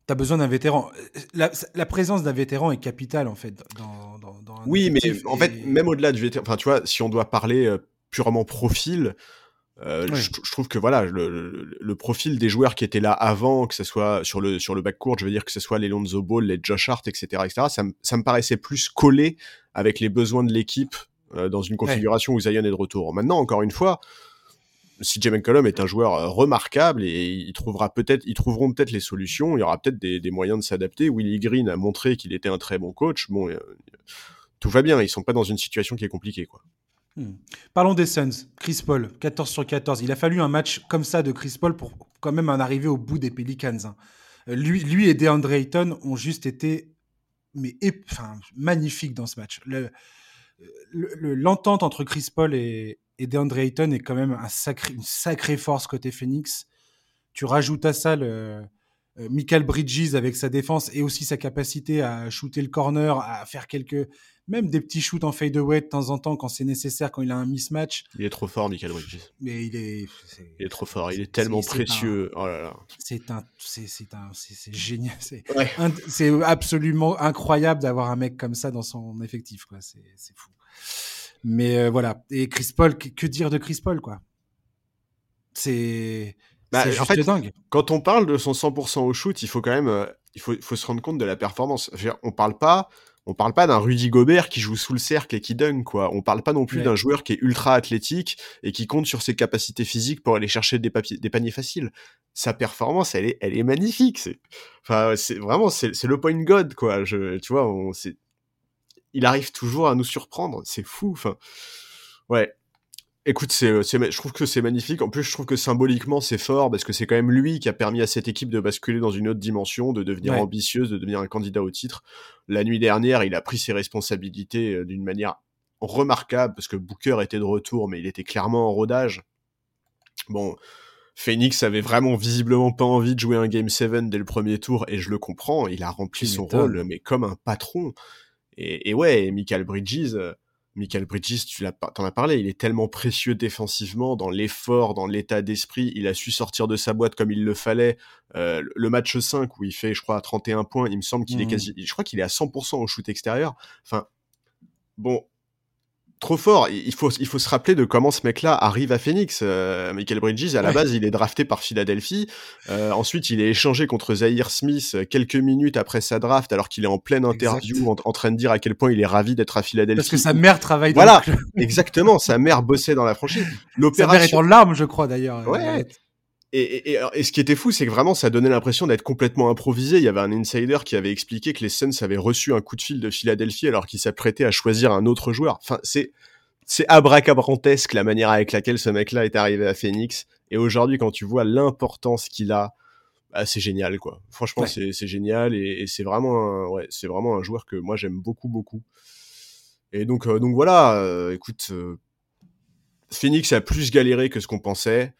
S1: T'as besoin d'un vétéran. La, la présence d'un vétéran est capitale en fait. Dans, dans, dans
S2: oui, mais en fait, même au-delà du vétéran, enfin tu vois, si on doit parler euh, purement profil, euh, je, trouve que voilà, le, le, profil des joueurs qui étaient là avant, que ce soit sur le sur le court, je veux dire que ce soit les Lonzo Ball, les Josh Hart, etc., etc., ça, ça me paraissait plus collé avec les besoins de l'équipe euh, dans une configuration où Zion est de retour. Maintenant, encore une fois, CJ McCollum est un joueur euh, remarquable et il trouvera peut-être, ils trouveront peut-être les solutions. Il y aura peut-être des, des, moyens de s'adapter. Willie Green a montré qu'il était un très bon coach. Bon, euh, tout va bien. Ils sont pas dans une situation qui est compliquée, quoi.
S1: Hmm. Parlons des Suns. Chris Paul, 14 sur 14. Il a fallu un match comme ça de Chris Paul pour quand même en arriver au bout des Pelicans. Hein. Lui, lui et DeAndre Ayton ont juste été mais magnifiques dans ce match. L'entente entre Chris Paul et, et DeAndre Ayton est quand même un sacré, une sacrée force côté Phoenix. Tu rajoutes à ça le, euh, Michael Bridges avec sa défense et aussi sa capacité à shooter le corner, à faire quelques, même des petits shoots en fade away de temps en temps quand c'est nécessaire, quand il a un mismatch.
S2: Il est trop fort, Michael Bridges.
S1: Mais il est,
S2: il est trop fort, il est tellement précieux. oh là là.
S1: C'est un, c'est un, c'est génial. C'est absolument incroyable d'avoir un mec comme ça dans son effectif, quoi. C'est fou. Mais euh, voilà. Et Chris Paul, que, dire de Chris Paul, quoi? C'est.
S2: Bah, en fait, dingue. quand on parle de son 100% au shoot, il faut quand même, euh, il faut, faut, se rendre compte de la performance. on parle pas, on parle pas d'un Rudy Gobert qui joue sous le cercle et qui dunk, quoi. On parle pas non plus d'un joueur qui est ultra athlétique et qui compte sur ses capacités physiques pour aller chercher des, papiers, des paniers faciles. Sa performance, elle est, elle est magnifique. C'est, enfin, c'est vraiment, c'est, le point god, quoi. Je, tu vois, on, c'est, il arrive toujours à nous surprendre. C'est fou. Enfin, ouais. Écoute, c'est, je trouve que c'est magnifique. En plus, je trouve que symboliquement, c'est fort parce que c'est quand même lui qui a permis à cette équipe de basculer dans une autre dimension, de devenir ambitieuse, de devenir un candidat au titre. La nuit dernière, il a pris ses responsabilités euh, d'une manière remarquable parce que Booker était de retour, mais il était clairement en rodage. Bon, Phoenix avait vraiment visiblement pas envie de jouer un Game 7 dès le premier tour et je le comprends. Il a rempli son rôle, mais comme un patron. Et, ouais, Michael Bridges, euh, Michael Bridges, tu l'as, t'en as parlé, il est tellement précieux défensivement, dans l'effort, dans l'état d'esprit, il a su sortir de sa boîte comme il le fallait. Euh, le match 5 où il fait, je crois, 31 points, il me semble qu'il est mmh. quasi, je crois qu'il est à 100% au shoot extérieur. Enfin, bon, trop fort. Il faut, il faut se rappeler de comment ce mec-là arrive à Phoenix. Euh, Michael Bridges, à la base, il est drafté par Philadelphie. Euh, ensuite, il est échangé contre Zaire Smith euh, quelques minutes après sa draft, alors qu'il est en pleine interview en, train de dire à quel point il est ravi d'être à Philadelphie.
S1: Parce que sa mère travaille
S2: dans Voilà, exactement. Sa mère bossait dans la franchise.
S1: Sa mère est en larmes, je crois, d'ailleurs.
S2: Ouais. Et, et, et, ce qui était fou, c'est que vraiment, ça donnait l'impression d'être complètement improvisé. Il y avait un insider qui avait expliqué que les Suns avaient reçu un coup de fil de Philadelphie alors qu'ils s'apprêtaient à choisir un autre joueur. Enfin, c'est c'est abracabrantesque la manière avec laquelle ce mec-là est arrivé à Phoenix. Et aujourd'hui, quand tu vois l'importance qu'il a, bah, c'est génial, quoi. Franchement, c'est génial et, c'est vraiment, un, ouais, c'est vraiment un joueur que moi j'aime beaucoup, beaucoup. Et donc, euh, donc voilà. Euh, écoute, euh, Phoenix a plus galéré que ce qu'on pensait.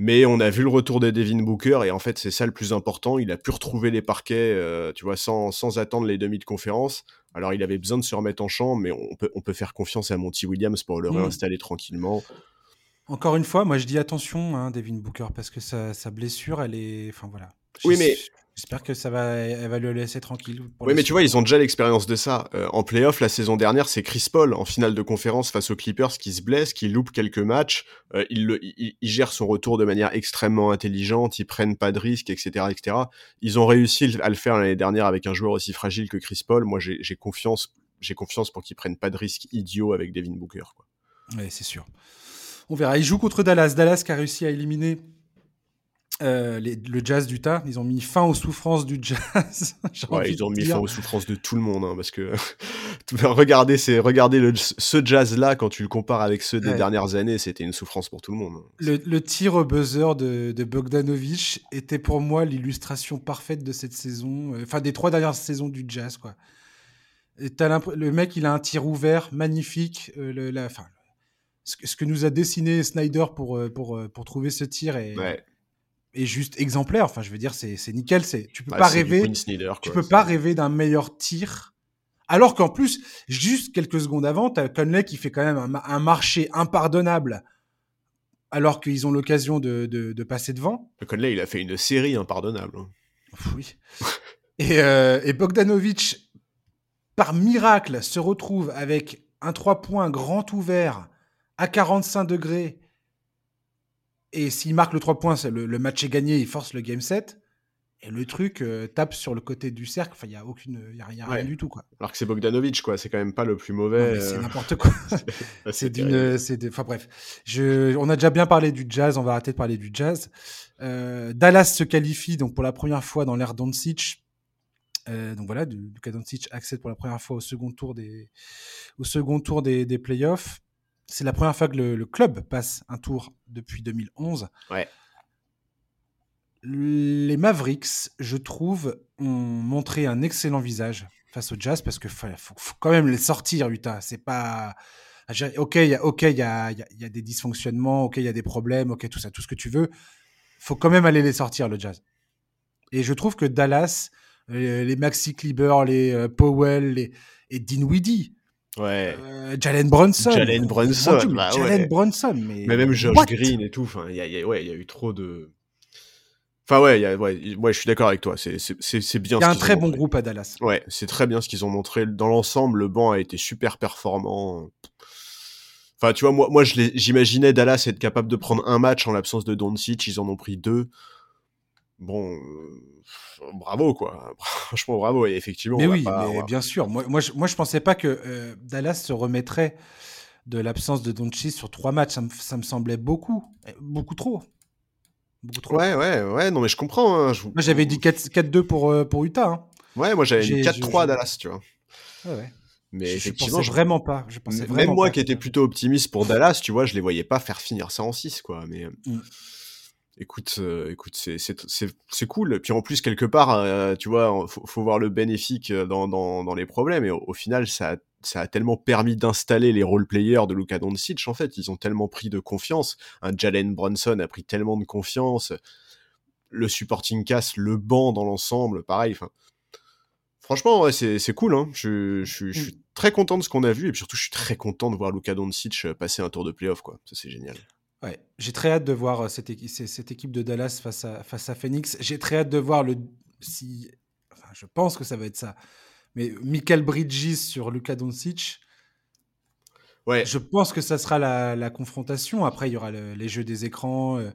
S2: Mais on a vu le retour de Devin Booker et en fait c'est ça le plus important. Il a pu retrouver les parquets, euh, tu vois, sans, sans attendre les demi de conférence. Alors il avait besoin de se remettre en champ, mais on peut, on peut faire confiance à Monty Williams pour le mm. réinstaller tranquillement.
S1: Encore une fois, moi je dis attention, hein, Devin Booker, parce que sa, sa blessure, elle est, enfin voilà.
S2: Oui, mais
S1: J'espère que ça va, elle va le laisser tranquille.
S2: Oui, mais tu vois, ils ont déjà l'expérience de ça. Euh, en playoff, la saison dernière, c'est Chris Paul en finale de conférence face aux Clippers qui se blesse, qui loupe quelques matchs. Euh, il, le, il, gère son retour de manière extrêmement intelligente, ils prennent pas de risques, etc., etc. Ils ont réussi à le faire l'année dernière avec un joueur aussi fragile que Chris Paul. Moi, j'ai confiance, j'ai confiance pour qu'ils prennent pas de risques idiots avec Devin Booker. Quoi.
S1: Oui, c'est sûr. On verra. Il joue contre Dallas. Dallas qui a réussi à éliminer euh, le jazz d'Utah, ils ont mis fin aux souffrances du jazz.
S2: ouais, ils ont mis fin aux souffrances de tout le monde, hein, parce que regardez, c'est regardez le, ce jazz-là quand tu le compares avec ceux des dernières années, c'était une souffrance pour tout le monde. Hein.
S1: Le, tir au buzzer de, de Bogdanovic était pour moi l'illustration parfaite de cette saison, euh, enfin des trois dernières saisons du jazz, quoi. Et le mec, il a un tir ouvert magnifique. Euh, le, la, ce, ce, que nous a dessiné Snyder pour, pour, pour trouver ce tir est,
S2: ouais
S1: est juste exemplaire. Enfin, je veux dire, c'est nickel. C'est tu peux pas rêver. tu peux pas rêver d'un meilleur tir. Alors qu'en plus, juste quelques secondes avant, tu as Conley qui fait quand même un, marché impardonnable. Alors qu'ils ont l'occasion de, de, passer devant.
S2: Conley, il a fait une série impardonnable. Hein.
S1: Oui. et, euh, et Bogdanovic, par miracle, se retrouve avec un 3 points grand ouvert à 45 degrés et s'il marque le 3 points, le, le, match est gagné, il force le game set. Et le truc euh, tape sur le côté du cercle. Enfin, il n'y a, aucune, y a, y a rien du tout. Quoi.
S2: Alors que c'est Bogdanovic, quoi. C'est quand même pas le plus mauvais.
S1: C'est n'importe quoi. c'est d'une. Enfin, bref. Je, on a déjà bien parlé du jazz. On va arrêter de parler du jazz. Dallas se qualifie donc pour la première fois dans l'ère Doncic. Euh, donc voilà, Luka Doncic accède pour la première fois au second tour des, au second tour des, des playoffs. C'est la première fois que le, club passe un tour depuis 2011.
S2: Ouais.
S1: Les Mavericks, je trouve, ont montré un excellent visage face au Jazz parce que faut, faut, quand même les sortir, Utah. C'est pas. Ok, il y a, ok, il y a, y a, des dysfonctionnements, ok, il y a des problèmes, ok, tout ça, tout ce que tu veux. Faut quand même aller les sortir, le Jazz. Et je trouve que Dallas, les, Maxi Kleber, les euh, Powell les, et Dinwiddie.
S2: Ouais.
S1: Euh, Jalen Brunson.
S2: Jalen Brunson.
S1: Bah Jalen Brunson. Mais,
S2: mais même Josh Green et tout. Enfin, il y a, ouais, y a eu trop de. Enfin, ouais, y a, ouais, ouais, je suis d'accord avec toi. C'est bien.
S1: Il y a un très bon groupe à Dallas.
S2: Ouais, c'est très bien ce qu'ils ont montré. Dans l'ensemble, le banc a été super performant. Enfin, tu vois, moi, moi j'imaginais Dallas être capable de prendre un match en l'absence de Doncic. Ils en ont pris deux. Bon, euh, bravo quoi. Franchement bravo et effectivement.
S1: Mais oui, mais bien sûr. Moi, moi, je, moi, je pensais pas que euh, Dallas se remettrait de l'absence de Doncic sur trois matchs. Ça me, semblait beaucoup, eh, beaucoup trop.
S2: Beaucoup trop. Ouais, ouais, ouais. Non mais je comprends. Hein,
S1: moi j'avais dit 4-2 pour euh, pour Utah. Hein.
S2: Ouais, moi j'avais dit 4-3 Dallas, tu vois.
S1: Ouais, ouais.
S2: Mais effectivement,
S1: je vraiment pas. Je pensais
S2: même moi qui étais plutôt optimiste pour Dallas, tu vois, je les voyais pas faire finir ça en 6 quoi. Mais mm écoute, euh, écoute, c'est cool. Puis en plus, quelque part, euh, tu vois, faut, faut voir le bénéfique euh, dans, dans, dans les problèmes. Et au, final, ça a, ça a tellement permis d'installer les role-players de Luka Doncic. En fait, ils ont tellement pris de confiance. Un Jalen Brunson a pris tellement de confiance. Le supporting cast, le banc dans l'ensemble, pareil. Enfin, franchement, ouais, c'est cool. Hein. Je, je, je, suis mm. très content de ce qu'on a vu. Et puis surtout, je suis très content de voir Luka Doncic passer un tour de playoff. Ça, c'est génial.
S1: Ouais, j'ai très hâte de voir euh, cette, cette, équipe de Dallas face à, face à Phoenix. J'ai très hâte de voir le. Si, enfin, je pense que ça va être ça. Mais Michael Bridges sur Luka Doncic.
S2: Ouais.
S1: Je pense que ça sera la, la confrontation. Après, il y aura les jeux des écrans euh,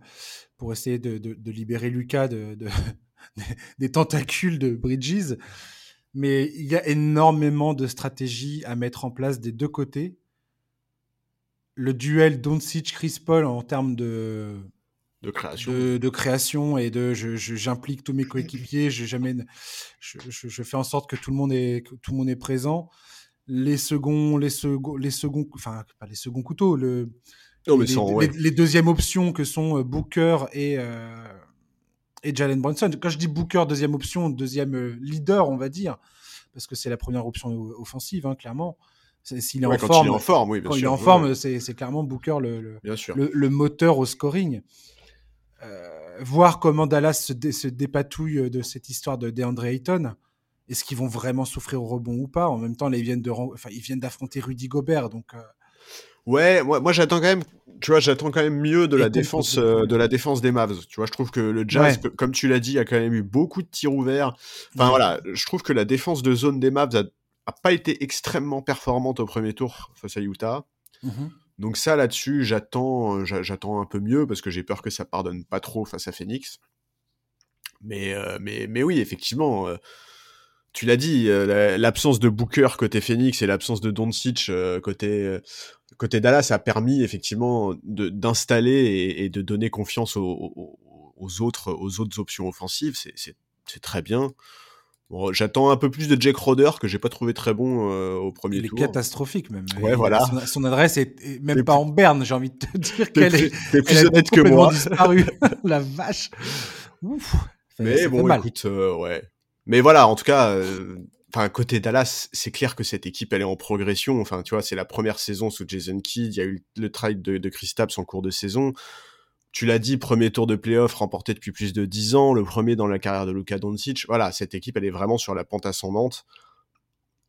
S1: pour essayer de, de, de libérer Luka de, des tentacules de Bridges. Mais il y a énormément de stratégies à mettre en place des deux côtés le duel Doncic-Chris Paul en termes de,
S2: de création.
S1: De, création et de j'implique tous mes coéquipiers, je, j'amène, je, je, fais en sorte que tout le monde est, tout le monde est présent. Les seconds, les seconds, les seconds, enfin pas les seconds couteaux, le, les, deuxièmes options que sont euh, Booker et euh, et Jalen Brunson. Quand je dis Booker deuxième option, deuxième euh, leader, on va dire, parce que c'est la première option offensive, hein, clairement. S'il est, en forme,
S2: il est en forme, oui,
S1: quand il est en forme, c'est clairement Booker le, le, le, moteur au scoring. Euh, voir comment Dallas se, se, dépatouille de cette histoire de DeAndre Ayton. Est-ce qu'ils vont vraiment souffrir au rebond ou pas? En même temps, là, ils viennent de, enfin, ils viennent d'affronter Rudy Gobert, donc. Euh,
S2: ouais, moi, moi j'attends quand même, tu vois, j'attends quand même mieux de la défense, euh, de la défense des Mavs. Tu vois, je trouve que le Jazz, comme tu l'as dit, il y a quand même eu beaucoup de tirs ouverts. Enfin voilà, je trouve que la défense de zone des Mavs a a pas été extrêmement performante au premier tour face à Utah. Mhm. Donc ça là-dessus, j'attends, euh, j'attends un peu mieux parce que j'ai peur que ça pardonne pas trop face à Phoenix. Mais, euh, mais, mais oui, effectivement, euh, tu l'as dit, l'absence de Booker côté Phoenix et l'absence de Doncic côté, côté Dallas a permis effectivement d'installer et, de donner confiance aux, aux, autres, aux autres options offensives. C'est très bien j'attends un peu plus de Jack Roder que j'ai pas trouvé très bon euh, au premier
S1: tour.
S2: Il
S1: est catastrophique même.
S2: Ouais, voilà.
S1: Son, adresse est, même pas en berne, j'ai envie de te dire qu'elle est.
S2: plus honnête que moi.
S1: disparu. La vache. Ouf.
S2: Mais bon, écoute, euh, ouais. Mais voilà, en tout cas, euh, enfin côté Dallas, c'est clair que cette équipe elle est en progression. Enfin, tu vois, c'est la première saison sous Jason Kidd. Il y a eu le trade de, de Chris en cours de saison tu l'as dit, premier tour de playoff remporté depuis plus de 10 ans, le premier dans la carrière de Luka Doncic. Voilà, cette équipe, elle est vraiment sur la pente ascendante.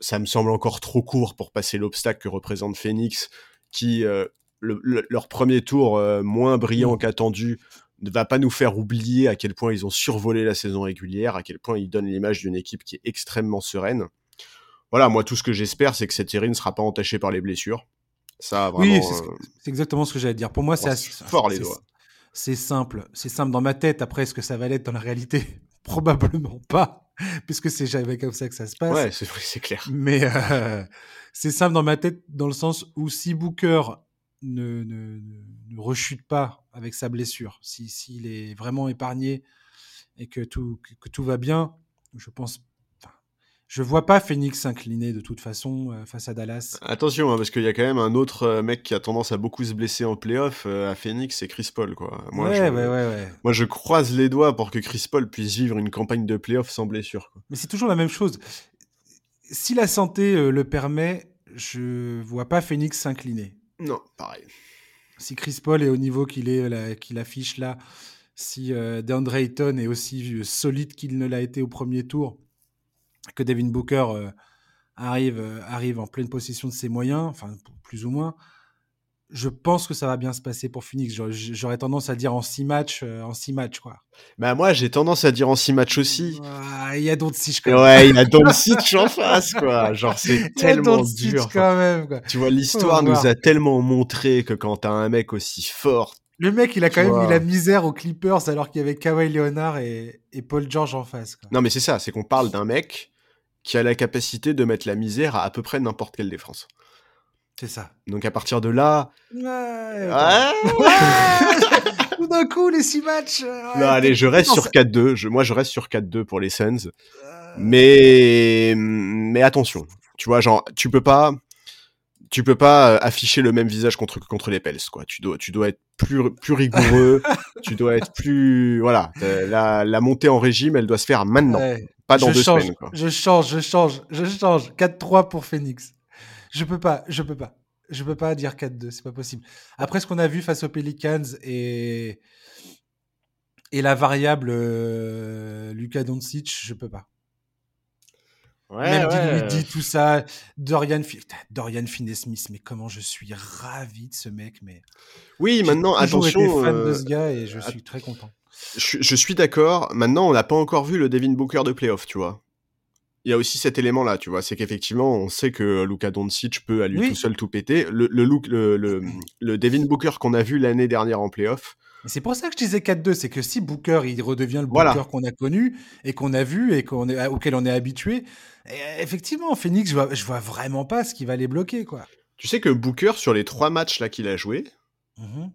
S2: Ça me semble encore trop court pour passer l'obstacle que représente Phoenix, qui, euh, leur premier tour euh, moins brillant mm. qu'attendu, ne va pas nous faire oublier à quel point ils ont survolé la saison régulière, à quel point ils donnent l'image d'une équipe qui est extrêmement sereine. Voilà, moi, tout ce que j'espère, c'est que cette série ne sera pas entachée par les blessures. Ça, vraiment,
S1: oui, c'est exactement ce que j'allais dire. Pour moi, c'est
S2: fort les doigts
S1: c'est simple. C'est simple dans ma tête. Après, est-ce que ça va l'être dans la réalité? Probablement pas, puisque c'est jamais comme ça que ça se passe.
S2: Ouais, c'est c'est clair.
S1: Mais euh, c'est simple dans ma tête, dans le sens où si Booker ne, ne, ne rechute pas avec sa blessure, s'il si, s'il est vraiment épargné et que tout, que, que tout va bien, je pense je vois pas Phoenix s'incliner de toute façon euh, face à Dallas.
S2: Attention, hein, parce qu'il y a quand même un autre euh, mec qui a tendance à beaucoup se blesser en playoff euh, à Phoenix, c'est Chris Paul. Quoi.
S1: Moi, ouais,
S2: je,
S1: ouais, ouais, ouais,
S2: moi, je croise les doigts pour que Chris Paul puisse vivre une campagne de playoff sans blessure. Quoi.
S1: Mais c'est toujours la même chose. Si la santé le permet, je vois pas Phoenix s'incliner.
S2: Non, pareil.
S1: Si Chris Paul est au niveau qu'il est, qu'il affiche là, si DeAndre Ayton est aussi solide qu'il ne l'a été au premier tour, que Devin Booker euh, arrive, euh, arrive en pleine possession de ses moyens, enfin plus ou moins, je pense que ça va bien se passer pour Phoenix. J'aurais tendance à dire en six matchs, euh, en six matchs quoi.
S2: Bah moi j'ai tendance à dire en six matchs aussi.
S1: Il y a d'autres six
S2: quand même. Ouais, il y a d'autres six en face quoi. Genre c'est tellement dur.
S1: Quand même, quoi.
S2: Tu vois l'histoire nous a tellement montré que quand t'as un mec aussi fort.
S1: Le mec, il a quand même vois. mis la misère aux Clippers alors qu'il y avait Kawhi Leonard et, et Paul George en face. Quoi.
S2: Non mais c'est ça, c'est qu'on parle d'un mec qui a la capacité de mettre la misère à à peu près n'importe quelle défense.
S1: C'est ça.
S2: Donc à partir de là.
S1: Ouais. ouais. Tout d'un coup, les six matchs. Ouais,
S2: non, allez, je reste sur 4-2. Je, moi, je reste sur 4-2 pour les Suns. Euh... Mais mais attention, tu vois, genre, tu peux pas. Tu peux pas afficher le même visage contre contre les Pels, quoi. Tu dois tu dois être plus plus rigoureux. tu dois être plus voilà. La la montée en régime, elle doit se faire maintenant. Ouais. Pas dans
S1: je
S2: deux
S1: change,
S2: semaines. Quoi.
S1: Je change, je change, je change. 4-3 pour Phoenix. Je peux pas, je peux pas. Je peux pas dire 4-2, c'est pas possible. Après ce qu'on a vu face aux Pelicans et, et la variable euh, Luka Doncic, je peux pas.
S2: Ouais,
S1: Même
S2: ouais.
S1: dit tout ça, Dorian, Dorian Finney-Smith, mais comment je suis ravi de ce mec. Mais
S2: oui, maintenant attention.
S1: Fan euh... de ce gars et je suis très content.
S2: Je, je suis d'accord. Maintenant, on n'a pas encore vu le Devin Booker de playoff, tu vois. Il y a aussi cet élément-là, tu vois, c'est qu'effectivement, on sait que Luka Doncic peut à lui oui. tout seul tout péter. Le, le, look, le, le, le Devin Booker qu'on a vu l'année dernière en playoff.
S1: C'est pour ça que je disais 4-2, c'est que si Booker il redevient le Booker voilà. qu'on a connu et qu'on a vu et qu'on est, auquel on est habitué, effectivement, Phoenix, je vois, je vois vraiment pas ce qui va les bloquer, quoi.
S2: Tu sais que Booker, sur les trois matchs là qu'il a joué, mm -hmm.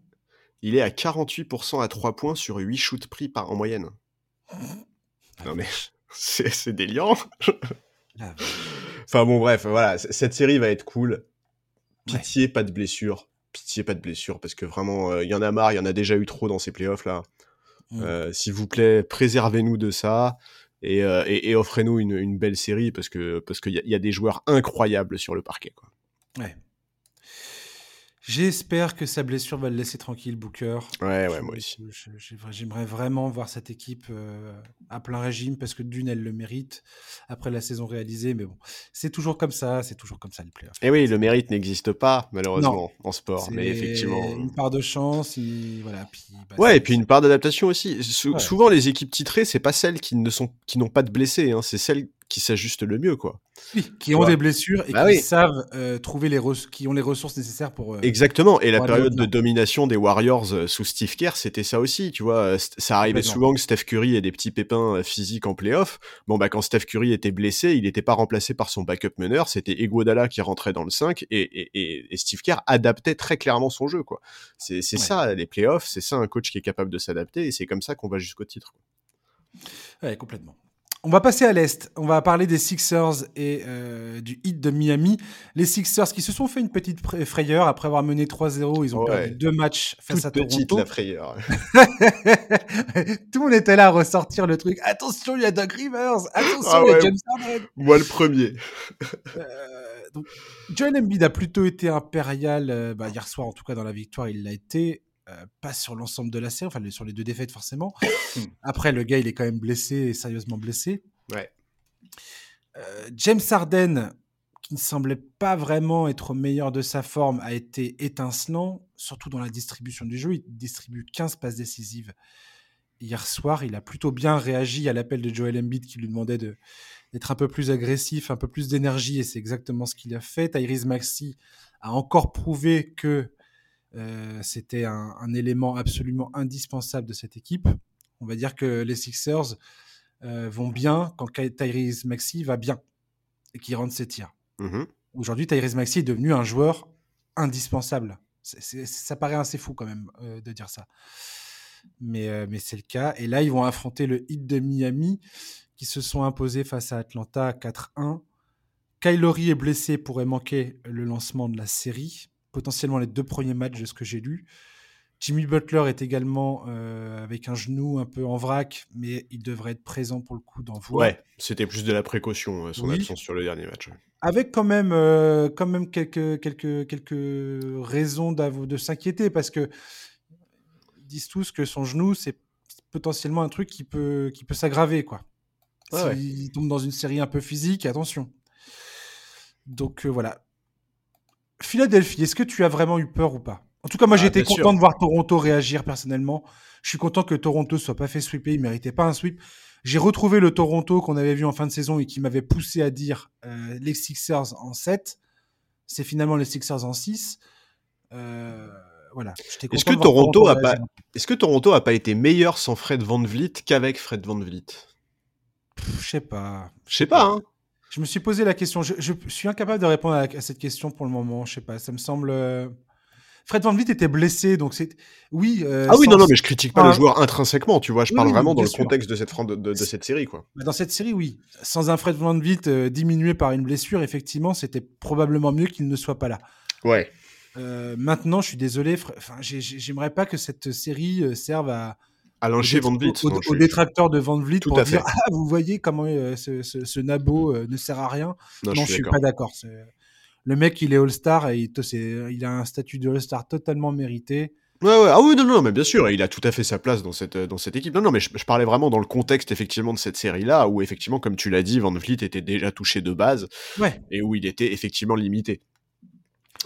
S2: il est à 48% à 3 points sur 8 shoots pris par, en moyenne. non mais c'est déliant. enfin bon, bref, voilà, cette série va être cool. Pitié, ouais. pas de blessure. Pitié, pas de blessure, parce que vraiment, il euh, y en a marre, il y en a déjà eu trop dans ces playoffs là. Mm. Euh, S'il vous plaît, préservez-nous de ça et, euh, et, et offrez-nous une, une, belle série parce que parce qu'il y, y, a des joueurs incroyables sur le parquet. Quoi.
S1: Ouais. J'espère que sa blessure va le laisser tranquille, Booker.
S2: Ouais, ouais, moi aussi.
S1: J'aimerais vraiment voir cette équipe euh, à plein régime parce que d'une, elle le mérite après la saison réalisée. Mais bon, c'est toujours comme ça, c'est toujours comme ça les playoffs.
S2: Et oui, le mérite n'existe pas malheureusement non. en sport, mais effectivement.
S1: Une part de chance, et voilà. Puis,
S2: bah, ouais, et puis une part d'adaptation aussi. Sou ouais. Souvent, les équipes titrées, c'est pas celles qui ne sont, qui n'ont pas de blessés, hein, c'est celles qui s'ajustent le mieux, quoi.
S1: Oui, qui ont des blessures et bah qui oui. savent euh, trouver les qui ont les ressources nécessaires pour. Euh,
S2: Exactement. Et la période de domination des Warriors euh, sous Steve Kerr, c'était ça aussi, tu vois. Ça arrivait souvent que Steph Curry ait des petits pépins physiques en playoff. Bon, bah, quand Steph Curry était blessé, il n'était pas remplacé par son backup meneur, c'était Iguodala qui rentrait dans le 5 et, et, et, Steve Kerr adaptait très clairement son jeu, quoi. C'est ouais. ça, les playoffs, c'est ça un coach qui est capable de s'adapter et c'est comme ça qu'on va jusqu'au titre.
S1: Ouais, complètement. On va passer à l'Est. On va parler des Sixers et euh, du hit de Miami. Les Sixers qui se sont fait une petite frayeur après avoir mené 3-0. Ils ont ouais. perdu deux matchs face
S2: Toute
S1: à Toronto.
S2: petite la frayeur.
S1: Tout le monde était là à ressortir le truc. Attention, il y a Doug Rivers. Attention, ah ouais. il y a James Harden.
S2: Moi le premier.
S1: euh, donc, Joel Embiid a plutôt été impérial euh, bah, hier soir, en tout cas dans la victoire, il l'a été. Euh, pas sur l'ensemble de la série, enfin sur les deux défaites forcément. Après, le gars, il est quand même blessé, sérieusement blessé.
S2: Ouais.
S1: Euh, James Harden, qui ne semblait pas vraiment être au meilleur de sa forme, a été étincelant, surtout dans la distribution du jeu. Il distribue 15 passes décisives. Hier soir, il a plutôt bien réagi à l'appel de Joel Embiid qui lui demandait de, d'être un peu plus agressif, un peu plus d'énergie, et c'est exactement ce qu'il a fait. Tyrese Maxi a encore prouvé que c'était un, un, élément absolument indispensable de cette équipe. On va dire que les Sixers vont bien quand Tyrese Maxi va bien et qu'il rentre ses tirs.
S2: Mmh
S1: Aujourd'hui, Tyrese Maxi est devenu un joueur indispensable. ça paraît assez fou quand même de dire ça. Mais, mais c'est le cas. Et là, ils vont affronter le hit de Miami qui se sont imposés face à Atlanta 4-1. Kylori est blessé, pourrait manquer le lancement de la série, potentiellement les deux premiers matchs de ce que j'ai lu. Jimmy Butler est également euh, avec un genou un peu en vrac, mais il devrait être présent pour le coup d'envoi.
S2: Ouais, c'était plus de la précaution, euh, son absence sur le dernier match.
S1: Avec quand même, euh, quand même quelques, quelques, quelques raisons de s'inquiéter, parce que ils disent tous que son genou, c'est potentiellement un truc qui peut, qui peut s'aggraver. quoi. S'il tombe dans une série un peu physique, attention. Donc euh, voilà. Philadelphie, est-ce que tu as vraiment eu peur ou pas? En tout cas, moi ah, j'étais content de voir Toronto réagir personnellement. Je suis content que Toronto soit pas fait sweeper, il méritait pas un sweep. J'ai retrouvé le Toronto qu'on avait vu en fin de saison et qui m'avait poussé à dire euh, les Sixers en 7. C'est finalement les Sixers en 6. Euh, voilà.
S2: Est-ce que, Toronto a pas... Est-ce que Toronto a pas été meilleur sans Fred Van Vliet qu'avec Fred Van Vliet?
S1: Je sais pas.
S2: Je sais pas, hein.
S1: Je me suis posé la question. Je, suis incapable de répondre à, cette question pour le moment. Je sais pas. Ça me semble. Euh, Fred Van Vliet était blessé, donc c'est. Oui.
S2: Euh, ah oui, non, non, mais je critique pas le joueur intrinsèquement. Tu vois, je parle vraiment dans le contexte de cette, de, cette série, quoi.
S1: Bah, dans cette série, oui. Sans un Fred Van Vliet euh, diminué par une blessure, effectivement, c'était probablement mieux qu'il ne soit pas là.
S2: Ouais.
S1: maintenant, je suis désolé. Enfin, j'aimerais pas que cette série serve à
S2: à l'encher Van Vliet.
S1: Au, au, détracteur de Van Vliet pour dire ah vous voyez comment euh, ce, ce, ce, nabo euh, ne sert à rien. Non, je, suis, pas d'accord. Le mec il est All-Star et il, il a un statut de All-Star totalement mérité.
S2: Ouais, ouais, ah oui, non, non, mais bien sûr, il a tout à fait sa place dans cette, dans cette équipe. Non, non, mais je, parlais vraiment dans le contexte, effectivement, de cette série-là, où, effectivement, comme tu l'as dit, Van Vliet était déjà touché de base,
S1: ouais.
S2: et où il était effectivement limité.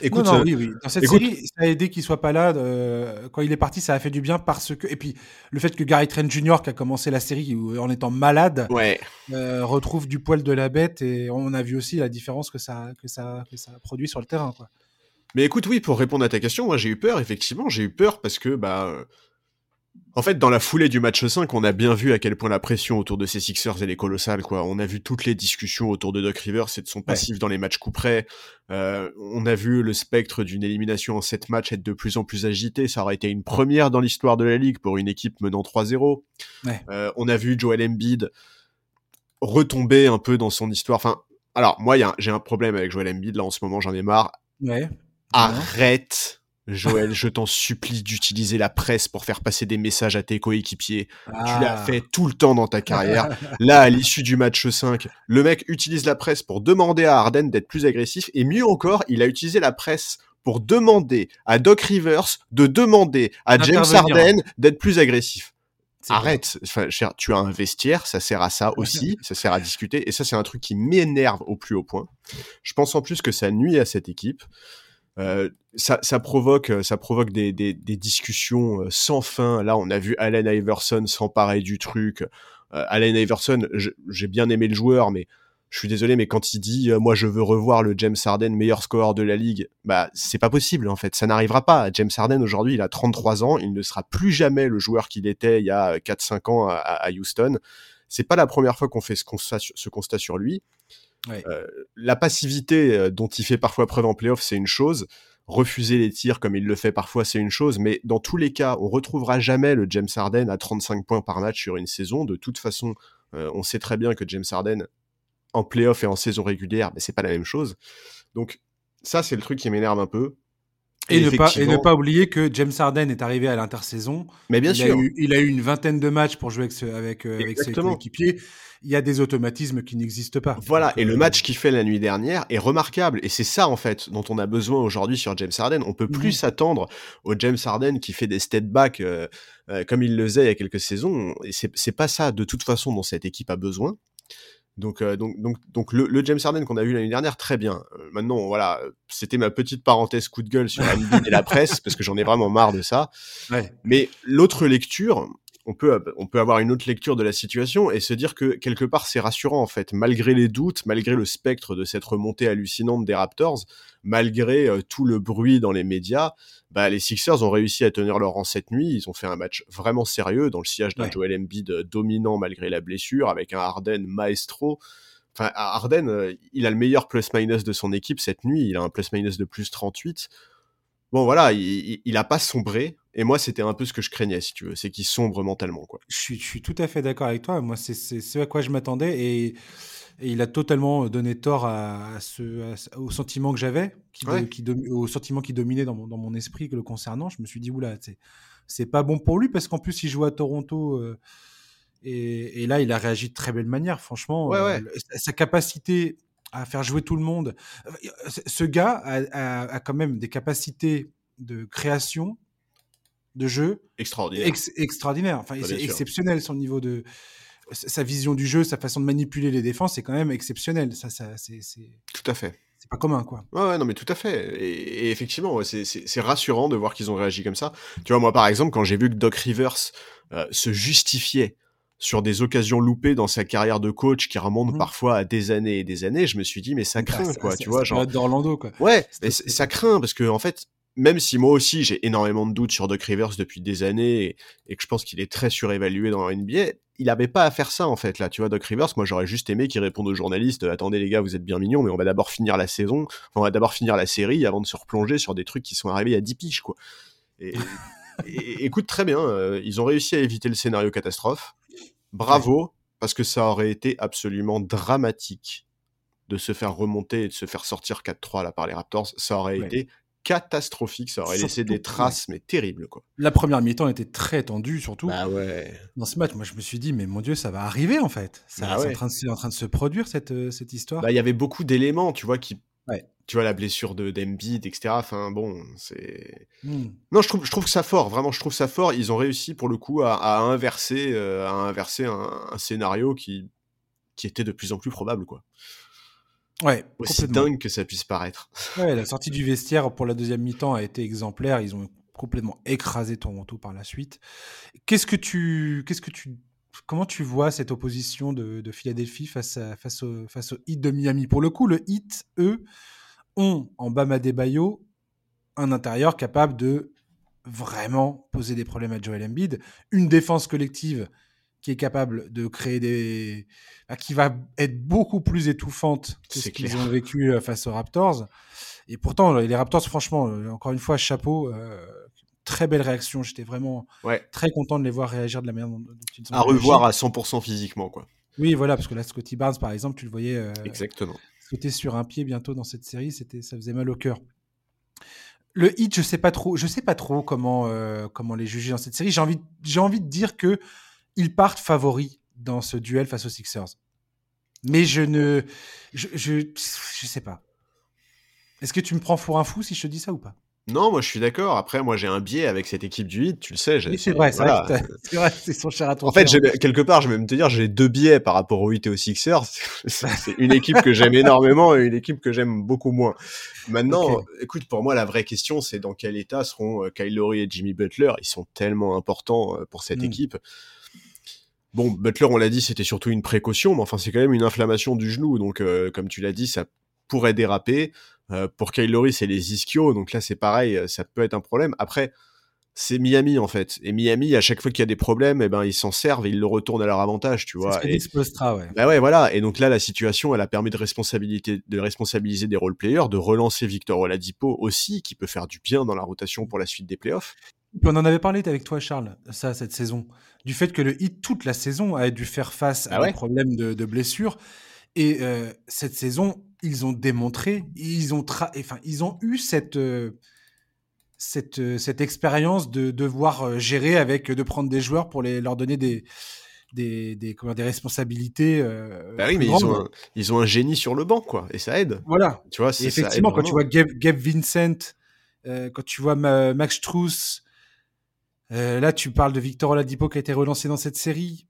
S1: Écoute, non, oui, oui. Dans cette série, ça a aidé qu'il soit pas là. Euh, quand il est parti, ça a fait du bien parce que. Et puis, le fait que Gary Trent Jr., qui a commencé la série en étant malade,
S2: ouais.
S1: euh, retrouve du poil de la bête. Et on a vu aussi la différence que ça, que ça, que ça produit sur le terrain. Quoi.
S2: Mais écoute, oui, pour répondre à ta question, moi j'ai eu peur, effectivement. J'ai eu peur parce que, bah. En fait, dans la foulée du match 5, on a bien vu à quel point la pression autour de ces Sixers elle est colossale, quoi. On a vu toutes les discussions autour de Doc Rivers et de son passif dans les matchs coup près. Euh, on a vu le spectre d'une élimination en 7 matchs être de plus en plus agité. Ça aurait été une première dans l'histoire de la ligue pour une équipe menant 3-0. Euh, on a vu Joel Embiid retomber un peu dans son histoire. Enfin, alors moi, j'ai un problème avec Joel Embiid là en ce moment, j'en ai marre.
S1: Ouais.
S2: Arrête Joël, je t'en supplie d'utiliser la presse pour faire passer des messages à tes coéquipiers. Tu l'as ah. fait tout le temps dans ta carrière. Là, à l'issue du match 5, le mec utilise la presse pour demander à Harden d'être plus agressif. Et mieux encore, il a utilisé la presse pour demander à Doc Rivers de demander à James Harden d'être plus agressif. Arrête, enfin, cher, tu as un vestiaire, ça sert à ça aussi, ça sert à discuter, et ça c'est un truc qui m'énerve au plus haut point. Je pense en plus que ça nuit à cette équipe. Euh, ça, provoque, euh, ça provoque des, discussions euh, sans fin. Là, on a vu Allen Iverson s'emparer du truc. Allen Iverson, j'ai bien aimé le joueur, mais je suis désolé, mais quand il dit moi je veux revoir le James Harden meilleur scoreur de la ligue, bah c'est pas possible en fait, ça n'arrivera pas. James Harden aujourd'hui, il a 33 ans, il ne sera plus jamais le joueur qu'il était il y a 4-5 ans à, Houston. C'est pas la première fois qu'on fait ce constat sur lui. Euh, la passivité euh, dont il fait parfois preuve en playoff, c'est une chose. Refuser les tirs comme il le fait parfois, c'est une chose. Mais dans tous les cas, on retrouvera jamais le James Harden à 35 points par match sur une saison. De toute façon, euh, on sait très bien que James Harden, en playoff et en saison régulière, mais c'est pas la même chose. Donc, ça, c'est le truc qui m'énerve un peu.
S1: Et, ne pas, et ne pas oublier que James Harden est arrivé à l'intersaison.
S2: Mais bien
S1: il
S2: sûr.
S1: A eu, il a eu une vingtaine de matchs pour jouer avec, avec, avec ses coéquipiers il y a des automatismes qui n'existent pas.
S2: Voilà, et le euh, match qu'il fait la nuit dernière est remarquable. Et c'est ça, en fait, dont on a besoin aujourd'hui sur James Harden. On peut plus mhm. s'attendre au James Harden qui fait des step back euh, euh, comme il le faisait il y a quelques saisons. Et c'est pas ça, de toute façon, dont cette équipe a besoin. Donc, donc, donc, donc le, James Harden qu'on a vu l'année dernière, très bien. maintenant, voilà, c'était ma petite parenthèse coup de gueule sur la et la presse, parce que j'en ai vraiment marre de ça.
S1: Ouais.
S2: Mais l'autre lecture, on peut, on peut avoir une autre lecture de la situation et se dire que quelque part c'est rassurant en fait, malgré les doutes, malgré le spectre de cette remontée hallucinante des Raptors, malgré euh, tout le bruit dans les médias, bah, les Sixers ont réussi à tenir leur rang cette nuit. Ils ont fait un match vraiment sérieux dans le sillage d'un Joel Embiid euh, dominant malgré la blessure, avec un Harden maestro. Enfin, Harden, euh, il a le meilleur plus-minus de son équipe cette nuit. Il a un plus-minus de plus 38 bon voilà, il, il, a pas sombré. Et moi, c'était un peu ce que je craignais, si tu veux, c'est qu'il sombre mentalement, quoi.
S1: Je suis, je suis tout à fait d'accord avec toi. Moi, c'est ce à quoi je m'attendais et, il a totalement donné tort à, ce, au sentiment que j'avais, qui, qui au sentiment qui dominait dans mon, dans mon esprit le concernant. Je me suis dit, oula, c'est pas bon pour lui parce qu'en plus, il joue à Toronto. Euh, et, et, là, il a réagi de très belle manière, franchement. Euh, sa capacité à faire jouer tout le monde. Ce gars a, quand même des capacités de création de jeu
S2: extraordinaire.
S1: extraordinaire. Enfin, c'est exceptionnel son niveau de sa vision du jeu, sa façon de manipuler les défenses, c'est quand même exceptionnel. Ça, ça c'est
S2: tout à fait.
S1: C'est pas commun, quoi.
S2: Ouais, non, mais tout à fait. Et, effectivement, c'est rassurant de voir qu'ils ont réagi comme ça. Tu vois, moi, par exemple, quand j'ai vu que Doc Rivers euh, se justifiait sur des occasions loupées dans sa carrière de coach qui remonte mmh. parfois à des années et des années, je me suis dit mais ça bah, craint quoi, tu vois, genre
S1: d'Orlando quoi.
S2: Ouais, mais ça craint parce que en fait, même si moi aussi j'ai énormément de doutes sur Doc Rivers depuis des années et, que je pense qu'il est très surévalué dans la NBA, il avait pas à faire ça en fait là, tu vois Doc Rivers, moi j'aurais juste aimé qu'il réponde aux journalistes "Attendez les gars, vous êtes bien mignons mais on va d'abord finir la saison, on va d'abord finir la série avant de se replonger sur des trucs qui sont arrivés a 10 piges quoi." Et, écoute très bien, euh, ils ont réussi à éviter le scénario catastrophe bravo, parce que ça aurait été absolument dramatique de se faire remonter et de se faire sortir 4-3 là par les Raptors. Ça aurait été catastrophique, ça aurait laissé des traces mais terribles quoi.
S1: La première mi-temps était très tendue surtout.
S2: Bah ouais.
S1: Dans ce match, moi je me suis dit mais mon dieu, ça va arriver en fait. Ça bah en, train de, en train de se produire cette, euh, cette histoire.
S2: Bah il y avait beaucoup d'éléments, tu vois qui tu vois la blessure de d'Embiid etc enfin bon c'est hmm. non je trouve je trouve ça fort vraiment je trouve ça fort ils ont réussi pour le coup à, inverser à inverser euh, un, scénario qui qui était de plus en plus probable quoi
S1: ouais
S2: aussi dingue que ça puisse paraître.
S1: Ouais la sortie du vestiaire pour la deuxième mi-temps a été exemplaire. Ils ont complètement écrasé Toronto par la suite. Qu'est-ce que tu qu'est-ce que tu comment tu vois cette opposition de, de Philadelphie face, à, face, au, face au Heat de Miami? Pour le coup, le Heat, eux, ont en Bama Bayo un intérieur capable de vraiment poser des problèmes à Joel Embiid, une défense collective qui est capable de créer des... Bah, qui va être beaucoup plus étouffante que ce qu'ils ont vécu euh, face aux Raptors. Et pourtant, les Raptors, franchement, euh, encore une fois, chapeau. Euh, très belle réaction. J'étais vraiment très content de les voir réagir de la manière dont,
S2: ils ont À revoir à 100% physiquement, quoi.
S1: Oui, voilà, parce que là, Scotty Barnes, par exemple, tu le voyais.
S2: Exactement
S1: sauter sur un pied bientôt dans cette série, c'était, ça faisait mal au cœur. Le hit, je sais pas trop, je sais pas trop comment, euh, comment les juger dans cette série. J'ai envie, j'ai envie de dire que ils partent favoris dans ce duel face aux Sixers. Mais je ne, je, je, je sais pas. Est-ce que tu me prends pour un fou si je te dis ça ou pas?
S2: Non, moi je suis d'accord. Après, moi j'ai un biais avec cette équipe du hit, tu le sais.
S1: c'est vrai, c'est vrai, c'est son cher à toi.
S2: En fait, quelque part, je vais même te dire, j'ai deux biais par rapport au hit et aux Sixers. c'est une équipe que j'aime énormément et une équipe que j'aime beaucoup moins. Maintenant, écoute, pour moi, la vraie question, c'est dans quel état seront euh, Kyle Lowry et Jimmy Butler? Ils sont tellement importants euh, pour cette hmm. équipe. Bon, Butler, on l'a dit, c'était surtout une précaution, mais enfin, c'est quand même une inflammation du genou. Donc, euh, comme tu l'as dit, ça pourrait déraper. Euh, pour Kyle c'est les ischios, donc là c'est pareil, euh, ça peut être un problème. Après, c'est Miami en fait, et Miami à chaque fois qu'il y a des problèmes, eh ben ils s'en servent et ils le retournent à leur avantage, tu vois.
S1: Et... ouais.
S2: Bah ouais, voilà. Et donc là, la situation, elle a permis de responsabiliser, de responsabiliser des role players, de relancer Victor Oladipo aussi, qui peut faire du bien dans la rotation pour la suite des playoffs.
S1: On en avait parlé avec toi, Charles, ça, cette saison, du fait que le Heat, toute la saison, a dû faire face à ah des problèmes de, blessures. Et euh, cette saison, ils ont démontré, ils ont, enfin, ils ont eu cette, euh, cette, euh, cette expérience de devoir euh, gérer avec, de prendre des joueurs pour les, leur donner des, des, des, comment, des responsabilités.
S2: bah oui, mais ils ont, un, ils ont, un, génie sur le banc, quoi, et ça aide.
S1: Voilà. Tu vois, effectivement, quand tu vois Gabe, Vincent, quand tu vois Max Truss, là, tu parles de Victor Oladipo qui a été relancé dans cette série.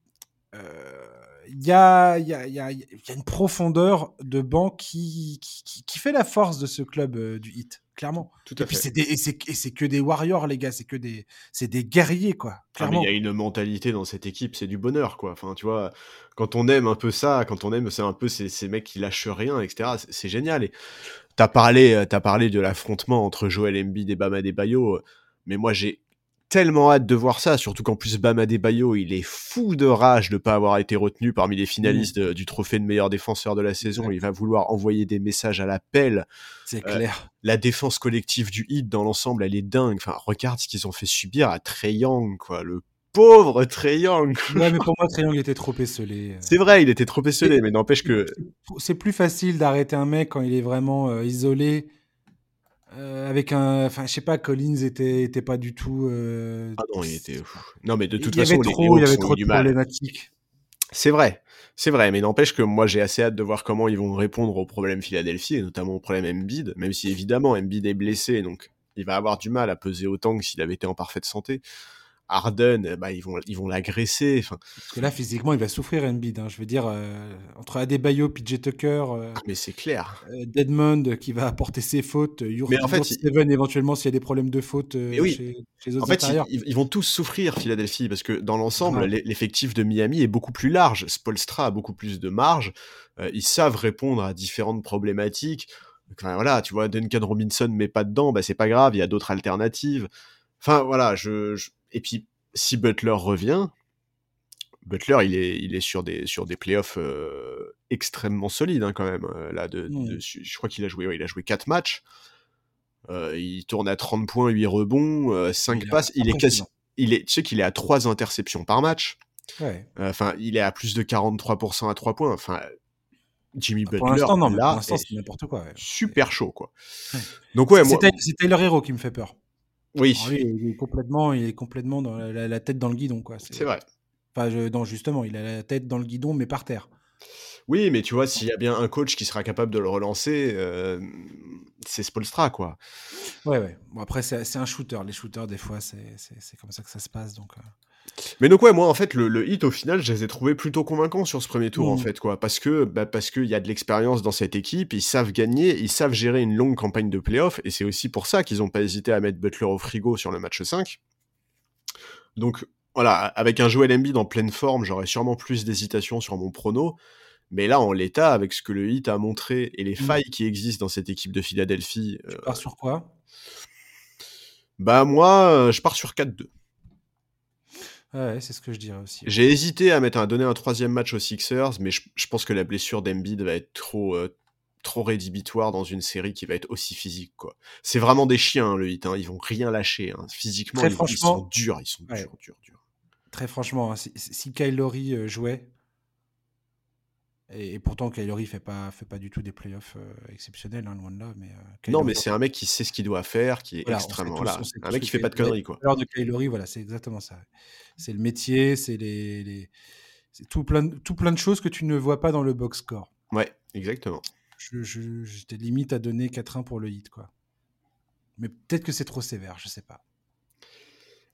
S1: il y a, y, a, y, a, y a, une profondeur de banc qui, qui, qui, fait la force de ce club euh, du hit, clairement.
S2: Tout à
S1: et puis
S2: fait.
S1: C'est que des warriors, les gars, c'est que des, des guerriers, quoi.
S2: Clairement. Il ah, y a une mentalité dans cette équipe, c'est du bonheur, quoi. Enfin, tu vois, quand on aime un peu ça, quand on aime, c'est un peu ces, ces, mecs qui lâchent rien, etc. C'est génial. Et t'as parlé, as parlé de l'affrontement entre Joel Embiid et Bama Bayo, mais moi j'ai tellement hâte de voir ça, surtout qu'en plus Bam Adebayo, il est fou de rage de ne pas avoir été retenu parmi les finalistes de, du trophée de meilleur défenseur de la saison. Il va vouloir envoyer des messages à l'appel.
S1: C'est euh, clair.
S2: La défense collective du hit dans l'ensemble, elle est dingue. Enfin, regarde ce qu'ils ont fait subir à Trey Young, quoi. Le pauvre Trey Young.
S1: Ouais, mais pour moi, Trey Young était trop esselé.
S2: C'est vrai, il était trop esselé, mais n'empêche que.
S1: C'est plus facile d'arrêter un mec quand il est vraiment euh, isolé euh, avec un, enfin, je sais pas, Collins était, était pas du tout. Euh...
S2: Ah non, il était. Non, mais de toute
S1: il
S2: façon,
S1: trop, il y avait trop de problématiques.
S2: C'est vrai, c'est vrai, mais n'empêche que moi j'ai assez hâte de voir comment ils vont répondre aux problèmes Philadelphie et notamment au problème Embiid, même si évidemment Embiid est blessé, donc il va avoir du mal à peser autant que s'il avait été en parfaite santé. Harden, eh bah, ils vont ils vont l'agresser. Enfin,
S1: Parce que là, physiquement, il va souffrir Embiid. Hein. Je veux dire, euh, entre Adebayo, PJ Tucker, euh,
S2: ah, mais c'est clair.
S1: Euh, Deadmond qui va apporter ses fautes, Ur
S2: mais en fait,
S1: Steven il... éventuellement s'il y a des problèmes de fautes
S2: oui.
S1: chez, chez, les autres
S2: En fait, ils, ils, vont tous souffrir Philadelphie parce que dans l'ensemble,
S1: Ouais.
S2: l'effectif de Miami est beaucoup plus large. Spolstra a beaucoup plus de marge. Euh, ils savent répondre à différentes problématiques. Enfin, voilà, tu vois, Duncan Robinson met pas dedans, bah c'est pas grave, il y a d'autres alternatives. Enfin voilà, je, je... et puis si Butler revient, Butler, il est, il est sur des, sur des playoffs euh, extrêmement solides hein, quand même. Euh, là, de, de- je crois qu'il a joué, ouais, il a joué 4 matchs. Euh, il tourne à 30 points, 8 rebonds, 5
S1: Il
S2: passes. Il est quasi, il est, tu sais qu'il est à 3 interceptions par match.
S1: Ouais.
S2: Euh, Enfin, il est à plus de 43% à 3 points. Enfin, Jimmy
S1: Pour
S2: Butler,
S1: l'instant, non,
S2: là,
S1: pour c'est n'importe quoi. ouais.
S2: super chaud, quoi. Donc ouais, moi,
S1: c'est Taylor Hero qui me fait peur.
S2: Oui,
S1: lui, il est complètement, il est complètement dans la, la- la tête dans le guidon, quoi.
S2: c'est vrai.
S1: Enfin, je- non, justement, il a la tête dans le guidon, mais par terre.
S2: Oui, mais tu vois, s'il y a bien un coach qui sera capable de le relancer, euh, c'est Spolstra, quoi.
S1: Ouais, ouais. Bon, après, c'est un shooter. Les shooters, des fois, c'est comme ça que ça se passe. Donc, euh.
S2: Mais donc ouais, moi en fait le, le hit au final, je les ai trouvés plutôt convaincants sur ce premier tour en
S1: Mhm.
S2: fait quoi, parce que bah, parce qu'il y a de l'expérience dans cette équipe, ils savent gagner, ils savent gérer une longue campagne de playoff, et c'est aussi pour ça qu'ils n'ont pas hésité à mettre Butler au frigo sur le match 5. Donc voilà, avec un Joel Embiid en pleine forme, j'aurais sûrement plus d'hésitation sur mon prono. Mais là, en l'état, avec ce que le hit a montré et les
S1: Mhm.
S2: failles qui existent dans cette équipe de Philadelphie,
S1: tu
S2: euh,
S1: pars sur quoi?
S2: bah moi, euh, je pars sur 4-2.
S1: Ouais, c'est ce que je dirais aussi.
S2: J'ai hésité à mettre un, donner un troisième match aux Sixers, mais je, je pense que la blessure d'Embiid va être trop, euh, trop rédhibitoire dans une série qui va être aussi physique. quoi. C'est vraiment des chiens, hein, le hit. Hein. Ils vont rien lâcher. hein. Physiquement,
S1: Très
S2: ils, ils
S1: franchement-
S2: sont durs. Ils sont
S1: Ouais.
S2: durs, durs, durs.
S1: Très franchement, hein, si, si Kyle Lowry euh, jouait, et, et pourtant Kyle Lowry fait pas, fait pas du tout des playoffs euh, exceptionnels, hein, loin de là. Mais, euh,
S2: Non, mais c'est un mec qui sait ce qu'il doit faire, qui est
S1: Voilà,
S2: extrêmement.
S1: tous- sait
S2: Un mec qui fait pas de conneries, quoi.
S1: l'heure de Kyle Lowry, voilà, c'est exactement ça. C'est le métier, c'est les, les- c'est tout plein, de- tout plein de choses que tu ne vois pas dans le box score.
S2: Ouais, exactement.
S1: Je, je- j'étais limite à donner 4-1 pour le hit, quoi. Mais peut-être que c'est trop sévère, je sais pas.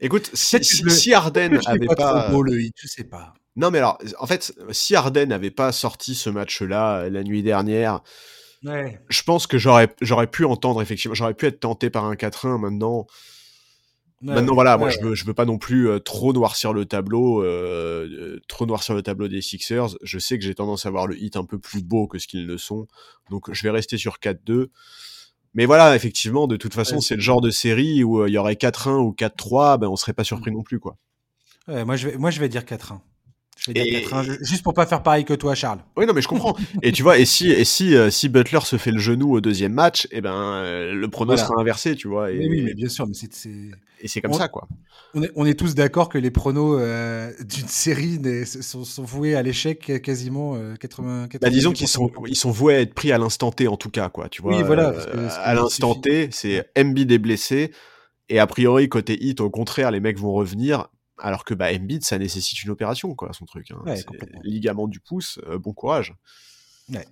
S2: Écoute, si, avait
S1: l'ai
S2: pas.
S1: trop beau, le hit, je sais pas.
S2: Non, mais alors, en fait, si Harden n'avait pas sorti ce match-là euh, la nuit dernière,
S1: Ouais.
S2: je pense que j'aurais, j'aurais pu entendre, effectivement, j'aurais pu être tenté par un 4-1 maintenant. Maintenant, voilà, moi, je veux, je veux pas non plus euh, trop noircir le tableau, euh, euh, trop noircir le tableau des Sixers. Je sais que j'ai tendance à voir le hit un peu plus beau que ce qu'ils ne sont. Donc, je vais rester sur 4-2. Mais voilà, effectivement, de toute façon,
S1: Ouais,
S2: c'est le genre de série où euh, il y aurait 4-1 ou 4-3, ben, on serait pas surpris non plus, quoi.
S1: Ouais, moi, je vais, moi, je vais dire 4-1. Je vais dire
S2: Et-
S1: 4-1, ju- juste pour pas faire pareil que toi, Charles.
S2: Oui, non, mais je comprends. et tu vois, et si, et si, euh, si Butler se fait le genou au deuxième match, eh ben, euh, le prono
S1: Voilà.
S2: sera inversé, tu vois. Et,
S1: Mais oui, mais bien sûr, mais c'est,
S2: et c'est comme
S1: On-
S2: ça, quoi.
S1: On, est, on est tous d'accord que les pronos euh, d'une série sont, sont voués à l'échec quasiment euh, 80,
S2: Bah, disons
S1: 90%.
S2: qu'ils sont, ils sont voués à être pris à l'instant T, en tout cas, quoi. Tu vois.
S1: Oui, voilà, parce que- parce que
S2: à l'instant T, c'est Embiid est blessé. Et a priori, côté hit, au contraire, les mecs vont revenir. Alors que, bah, Embiid, ça nécessite une opération, quoi, son truc. Hein.
S1: Ouais,
S2: ligament du pouce, euh, bon courage.
S1: Ouais.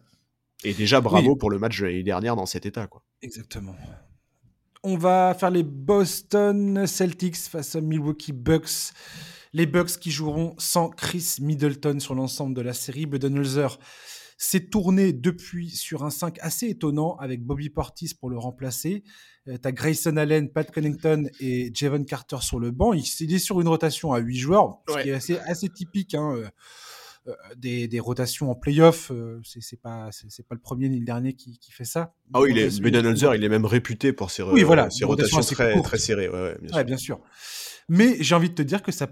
S2: Et déjà, bravo
S1: Oui.
S2: pour le match de l'année dernière dans cet état, quoi.
S1: Exactement. On va faire les Boston Celtics face aux Milwaukee Bucks. Les Bucks qui joueront sans Chris Middleton sur l'ensemble de la série. Budenholzer s'est tourné depuis sur un 5 assez étonnant avec Bobby Portis pour le remplacer. Euh, tu as Grayson Allen, Pat Connington et Javon Carter sur le banc. Il, est sur une rotation à 8 joueurs, ce qui est assez, assez typique. Hein, euh, euh, des, des, rotations en playoff, c'est pas c'est pas le premier ni le dernier qui, qui fait ça.
S2: Ah oui, il est, il est même réputé pour ses, oui, voilà, ses rotations, très, très serrées. Ouais,
S1: bien, sûr. bien sûr. Mais j'ai envie de te dire que ça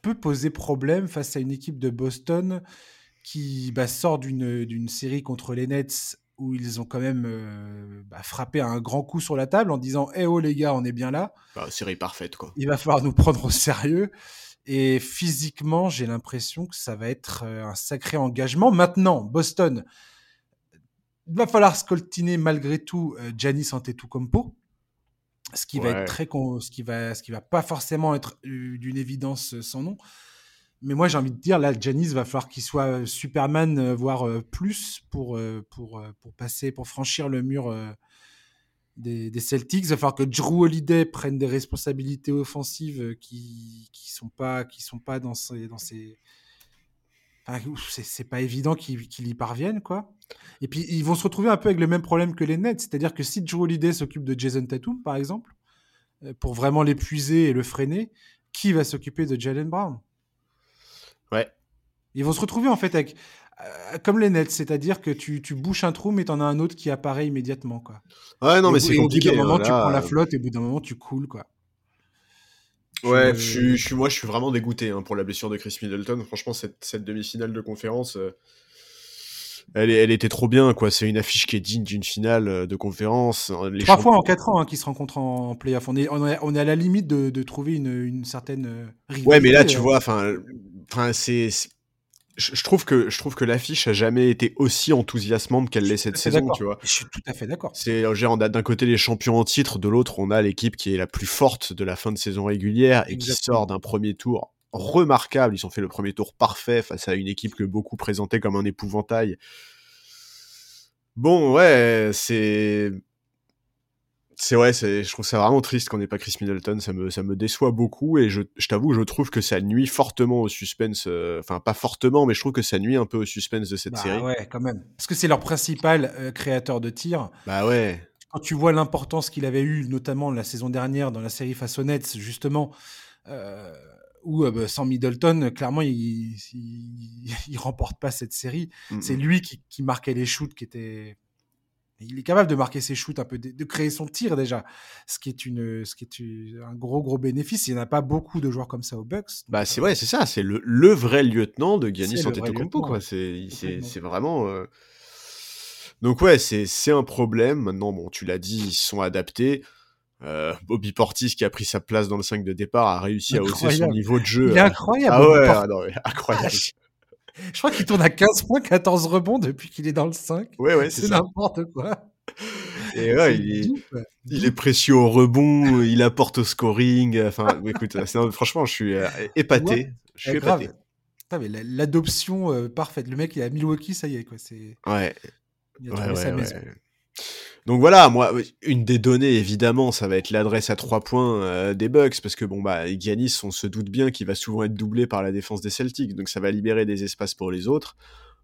S1: peut poser problème face à une équipe de Boston qui bah, sort d'une série contre les Nets où ils ont quand même euh, bah, frappé un grand coup sur la table en disant Eh oh les gars, on est bien là.
S2: Bah, série parfaite quoi.
S1: Il va falloir nous prendre au sérieux. Et physiquement, j'ai l'impression que ça va être euh, un sacré engagement. Maintenant, Boston, il va falloir scoltiner malgré tout euh, Giannis Antetokounmpo, ce qui va être très ce qui va ce qui va pas forcément être d'une évidence sans nom. Mais moi, j'ai envie de dire, là, Janice va falloir qu'il soit euh, Superman, euh, voire euh, plus, pour, pour, pour passer, pour franchir le mur des, Celtics. Il va falloir que Drew Holiday prenne des responsabilités offensives qui qui sont pas sont pas dans ces dans ces. C'est pas évident qu'il y parvienne, quoi. Et puis ils vont se retrouver un peu avec le même problème que les Nets, c'est-à-dire que si Drew Holiday s'occupe de Jason Tatum, par exemple, pour vraiment l'épuiser et le freiner, qui va s'occuper de Jalen Brown?
S2: Ouais.
S1: Ils vont se retrouver en fait avec euh, comme les nets, c'est-à-dire que tu, tu bouches un trou, mais t'en as un autre qui apparaît immédiatement, quoi.
S2: Ouais, non, mais c'est compliqué.
S1: Au bout d'un moment, tu prends la flotte, et au bout d'un moment, tu coules, quoi.
S2: Ouais, je, suis, moi, je suis vraiment dégoûté hein, pour la blessure de Chris Middleton. Franchement, cette, cette demi-finale de conférence, euh, elle, elle, était trop bien, quoi. C'est une affiche qui est digne d'une finale euh, de conférence.
S1: Les Trois fois en quatre ans hein, qui se rencontrent en, playoff. On est, on est, on est à la limite de, de trouver une, une certaine
S2: rivalité. Ouais, mais là, tu vois, enfin c'est. Je trouve que je trouve que l'affiche a jamais été aussi enthousiasmante qu'elle l'est cette saison, tu vois.
S1: Je suis tout à fait d'accord.
S2: C'est genre d'un côté les champions en titre, de l'autre on a l'équipe qui est la plus forte de la fin de saison régulière et qui sort d'un premier tour remarquable. Ils ont fait le premier tour parfait face à une équipe que beaucoup présentaient comme un épouvantail. Bon, ouais, c'est c'est ouais, je trouve ça vraiment triste qu'on n'ait pas Chris Middleton, ça me, ça me déçoit beaucoup et je, je t'avoue, je trouve que ça nuit fortement au suspense, euh, enfin pas fortement, mais je trouve que ça nuit un peu au suspense de cette
S1: bah,
S2: série.
S1: Ouais, quand même. Parce que c'est leur principal euh, créateur de tir.
S2: Bah ouais.
S1: Quand tu vois l'importance qu'il avait eu, notamment la saison dernière dans la série face aux Nets, justement, euh, où bah, sans Middleton, clairement, il, il, remporte pas cette série. C'est lui qui, qui marquait les shoots qui étaient il est capable de marquer ses shoots un peu, de, créer son tir déjà, ce qui est une, ce qui est un gros gros bénéfice. Il n'y en a pas beaucoup de joueurs comme ça aux Bucks.
S2: Bah c'est vrai, c'est ça, c'est le, le, vrai lieutenant de Giannis Antetokounmpo quoi. C'est c'est vraiment. Euh, donc ouais, c'est c'est un problème. Maintenant, bon, tu l'as dit, ils sont adaptés. Euh, Bobby Portis qui a pris sa place dans le 5 de départ a réussi à hausser son niveau de jeu.
S1: Il est incroyable.
S2: Ah ouais, ah incroyable.
S1: Je crois qu'il tourne à 15 points, 14 rebonds depuis qu'il est dans le 5.
S2: Ouais, ouais, c'est
S1: n'importe quoi.
S2: Et ouais, il est, précieux au rebond, il apporte au scoring. Enfin, écoute, franchement, je suis euh, épaté. Je suis épaté.
S1: L'adoption euh, parfaite. Le mec, il est à Milwaukee, ça y est, quoi. C'est.
S2: Ouais. Il a ouais, sa maison. Donc voilà, moi, une des données, évidemment, ça va être l'adresse à trois points euh, des Bucks, parce que bon, bah, Giannis, on se doute bien qu'il va souvent être doublé par la défense des Celtics, donc ça va libérer des espaces pour les autres.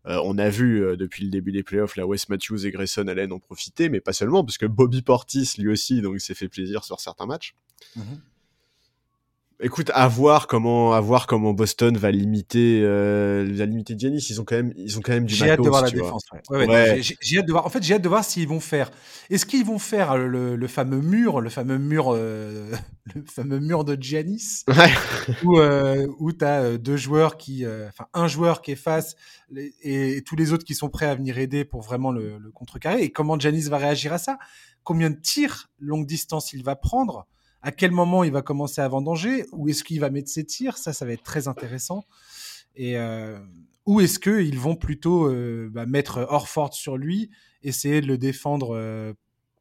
S2: Euh, on a vu euh, depuis le début des playoffs, la Wes Matthews et Grayson Allen ont profité, mais pas seulement, parce que Bobby Portis, lui aussi, donc s'est fait plaisir sur certains matchs. Mm-hmm. Écoute, à voir comment, à voir comment Boston va limiter, euh, va limiter Giannis. Ils ont quand même, ils ont quand même du
S1: J'ai hâte de voir la défense. Ouais. Ouais, J'ai hâte de voir. En fait, j'ai hâte de voir s'ils vont faire. Est-ce qu'ils vont faire le, le, fameux mur, le fameux mur, euh, le fameux mur de Giannis,
S2: ouais.
S1: où euh, où t'as euh, deux joueurs qui, euh, enfin un joueur qui est face et, et, tous les autres qui sont prêts à venir aider pour vraiment le, le contrecarrer. Et comment Giannis va réagir à ça? Combien de tirs longue distance il va prendre? À quel moment il va commencer à vendanger? Où est-ce qu'il va mettre ses tirs? Ça, ça va être très intéressant. Et euh, où est-ce qu'ils vont plutôt euh, bah, mettre Orford sur lui, essayer de le défendre euh,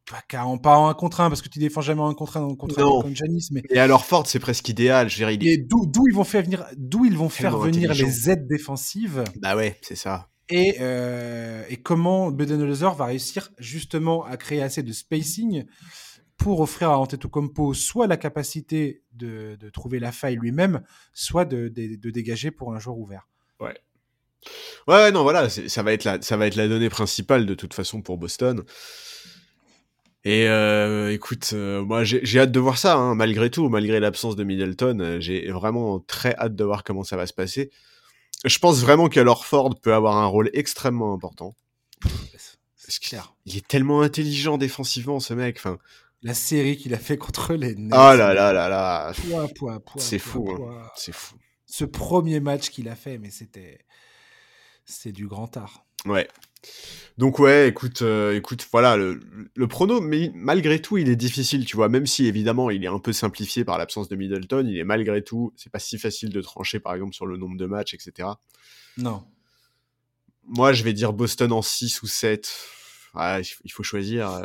S1: pas, en, pas en un contre un, parce que tu défends jamais en un contre un en contre un contre Janis. Mais...
S2: Et alors Ford, c'est presque idéal. Je dirais,
S1: Et d'où ils vont faire venir, d'où ils vont faire venir les aides défensives
S2: Bah ouais, c'est ça.
S1: Et, euh, et comment Budenholzer va réussir justement à créer assez de spacing pour offrir à Antetokounmpo soit la capacité de, de trouver la faille lui-même, soit de, de, de, dégager pour un joueur ouvert.
S2: Ouais. Ouais, non, voilà, ça va, être la, ça va être la donnée principale de toute façon pour Boston. Et euh, écoute, euh, moi j'ai hâte de voir ça, hein, malgré tout, malgré l'absence de Middleton, euh, j'ai vraiment très hâte de voir comment ça va se passer. Je pense vraiment que Ford peut avoir un rôle extrêmement important.
S1: C'est clair.
S2: Il est tellement intelligent défensivement, ce mec. Enfin,
S1: la série qu'il a fait contre les
S2: Nets. Oh là là là là.
S1: C'est
S2: fou. Hein. C'est fou.
S1: Ce premier match qu'il a fait, mais c'était. C'est du grand art.
S2: Ouais. Donc ouais, écoute, euh, écoute, voilà, le, le, prono, mais malgré tout, il est difficile, tu vois, même si évidemment il est un peu simplifié par l'absence de Middleton, il est malgré tout, c'est pas si facile de trancher par exemple sur le nombre de matchs, etc.
S1: Non.
S2: Moi, je vais dire Boston en 6 ou 7. il faut choisir.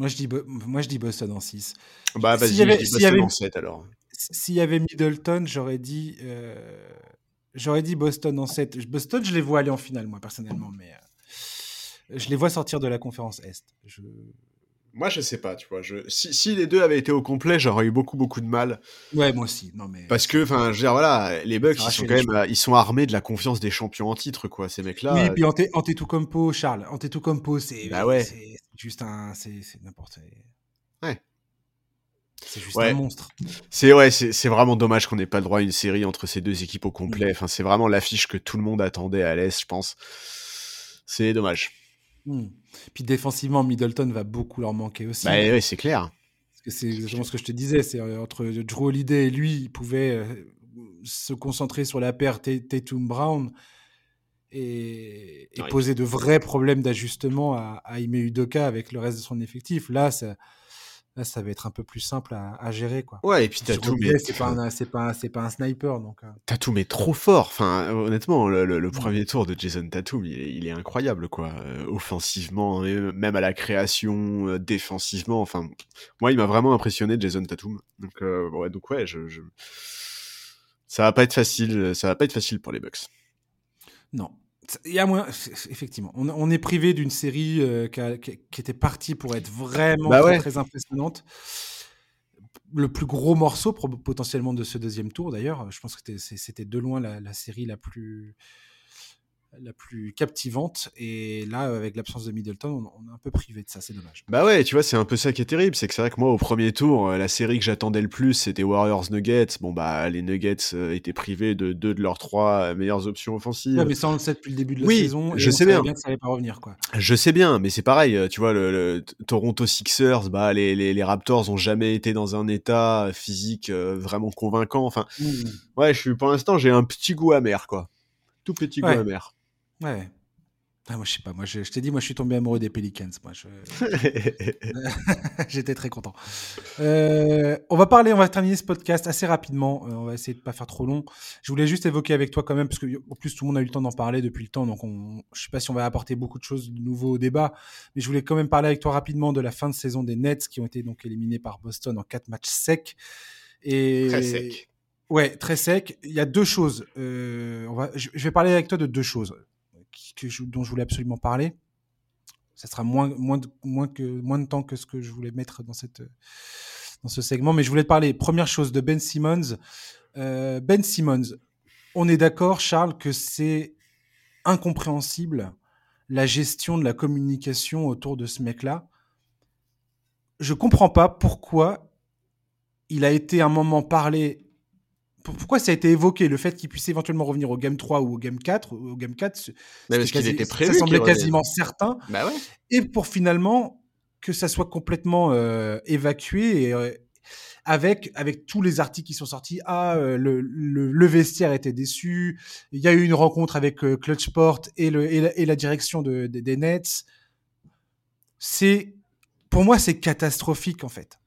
S2: Euh,
S1: moi, je dis, moi, je dis Boston en 6.
S2: Bah, vas-y, je dis Boston avait, en 7 alors.
S1: S'il y avait Middleton, j'aurais dit, euh, j'aurais dit Boston en 7. Boston, je les vois aller en finale, moi, personnellement, mais euh, je les vois sortir de la conférence Est. Je...
S2: Moi, je sais pas, tu vois. Je... Si, si, les deux avaient été au complet, j'aurais eu beaucoup, beaucoup de mal.
S1: Ouais, moi aussi. Non, mais...
S2: Parce que, enfin, je veux dire, voilà, les Bucks, ils sont quand même, ils sont armés de la confiance des champions en titre, quoi, ces mecs-là.
S1: Oui, et puis Antetokounmpo, Charles, Antetokounmpo, c'est
S2: bah ouais.
S1: Juste un, c'est n'importe.
S2: Ouais.
S1: C'est juste un monstre.
S2: C'est ouais, c'est vraiment dommage qu'on n'ait pas le droit à une série entre ces deux équipes au complet. Mm. Enfin, c'est vraiment l'affiche que tout le monde attendait à l'Est, je pense. C'est dommage.
S1: Hmm. Puis défensivement, Middleton va beaucoup leur manquer aussi.
S2: Bah, c'est clair.
S1: C'est exactement ce que je te disais. C'est euh, entre Drew Holiday et lui, il pouvait euh, se concentrer sur la paire Tatum Brown et, poser de vrais problèmes d'ajustement à, à Ime Udoka avec le reste de son effectif. Là, ça, Là, ça va être un peu plus simple à, gérer. Quoi.
S2: Ouais, et puis tout Mais...
S1: C'est pas, un, pas, pas un sniper. Donc,
S2: euh... tout mais trop fort. Enfin, honnêtement, le, premier tour de Jason Tatum, il est, incroyable. quoi. Euh, offensivement, même à la création, euh, défensivement. Enfin, moi, il m'a vraiment impressionné, Jason Tatum. Donc, euh, ouais, donc ouais, je, je... ça va pas être facile. Ça va pas être facile pour les Bucks.
S1: Non, il y a moins, effectivement, on, est privé d'une série euh, qui, était partie pour être vraiment bah très, impressionnante. Le plus gros morceau potentiellement de ce deuxième tour, d'ailleurs, je pense que c'était de loin la, série la plus, la plus captivante. Et là, avec l'absence de Middleton, on, est un peu privé de ça, c'est dommage.
S2: Bah ouais, tu vois, c'est un peu ça qui est terrible. C'est que c'est vrai que moi, au premier tour, euh, la série que j'attendais le plus, c'était Warriors Nuggets. Bon, bah, les Nuggets euh, étaient privés de deux de leurs trois euh, meilleures options offensives.
S1: Ouais, mais ça, on le sait depuis le début de la
S2: oui,
S1: saison.
S2: je sais bien.
S1: que ça allait pas revenir, quoi.
S2: Je sais bien, mais c'est pareil. Tu vois, le, Toronto Sixers, bah, les, les, Raptors ont jamais été dans un état physique vraiment convaincant. Enfin, mmh. ouais, je suis, pour l'instant, j'ai un petit goût amer, quoi. Tout petit goût amer.
S1: Ouais. Ah, moi, je sais pas. Moi, je, t'ai dit, moi, je suis tombé amoureux des Pelicans. Moi, j'étais très content. Euh, on va parler, on va terminer ce podcast assez rapidement. Euh, on va essayer de pas faire trop long. Je voulais juste évoquer avec toi quand même, parce que en plus tout le monde a eu le temps d'en parler depuis le temps, donc on, je sais pas si on va apporter beaucoup de choses de nouveau au débat, mais je voulais quand même parler avec toi rapidement de la fin de saison des Nets qui ont été donc éliminés par Boston en quatre matchs secs. Et
S2: très sec.
S1: Ouais, très sec. Il y a deux choses. Euh, on va, je vais parler avec toi de deux choses dont je voulais absolument parler. Ça sera moins, moins, de, moins, que, moins de temps que ce que je voulais mettre dans, cette, dans ce segment. Mais je voulais te parler, première chose, de Ben Simmons. Euh, ben Simmons, on est d'accord, Charles, que c'est incompréhensible la gestion de la communication autour de ce mec-là. Je comprends pas pourquoi il a été un moment parlé pourquoi ça a été évoqué le fait qu'il puisse éventuellement revenir au game 3 ou au game 4 au game 4
S2: parce qu'il était prévu
S1: ça semblait quasiment certain.
S2: Bah ouais.
S1: et pour finalement que ça soit complètement euh, évacué et, euh, avec avec tous les articles qui sont sortis. Ah euh, le, le, vestiaire était déçu. Il y a eu une rencontre avec Clutchport et le et la, direction de, des Nets. C'est pour moi c'est catastrophique en fait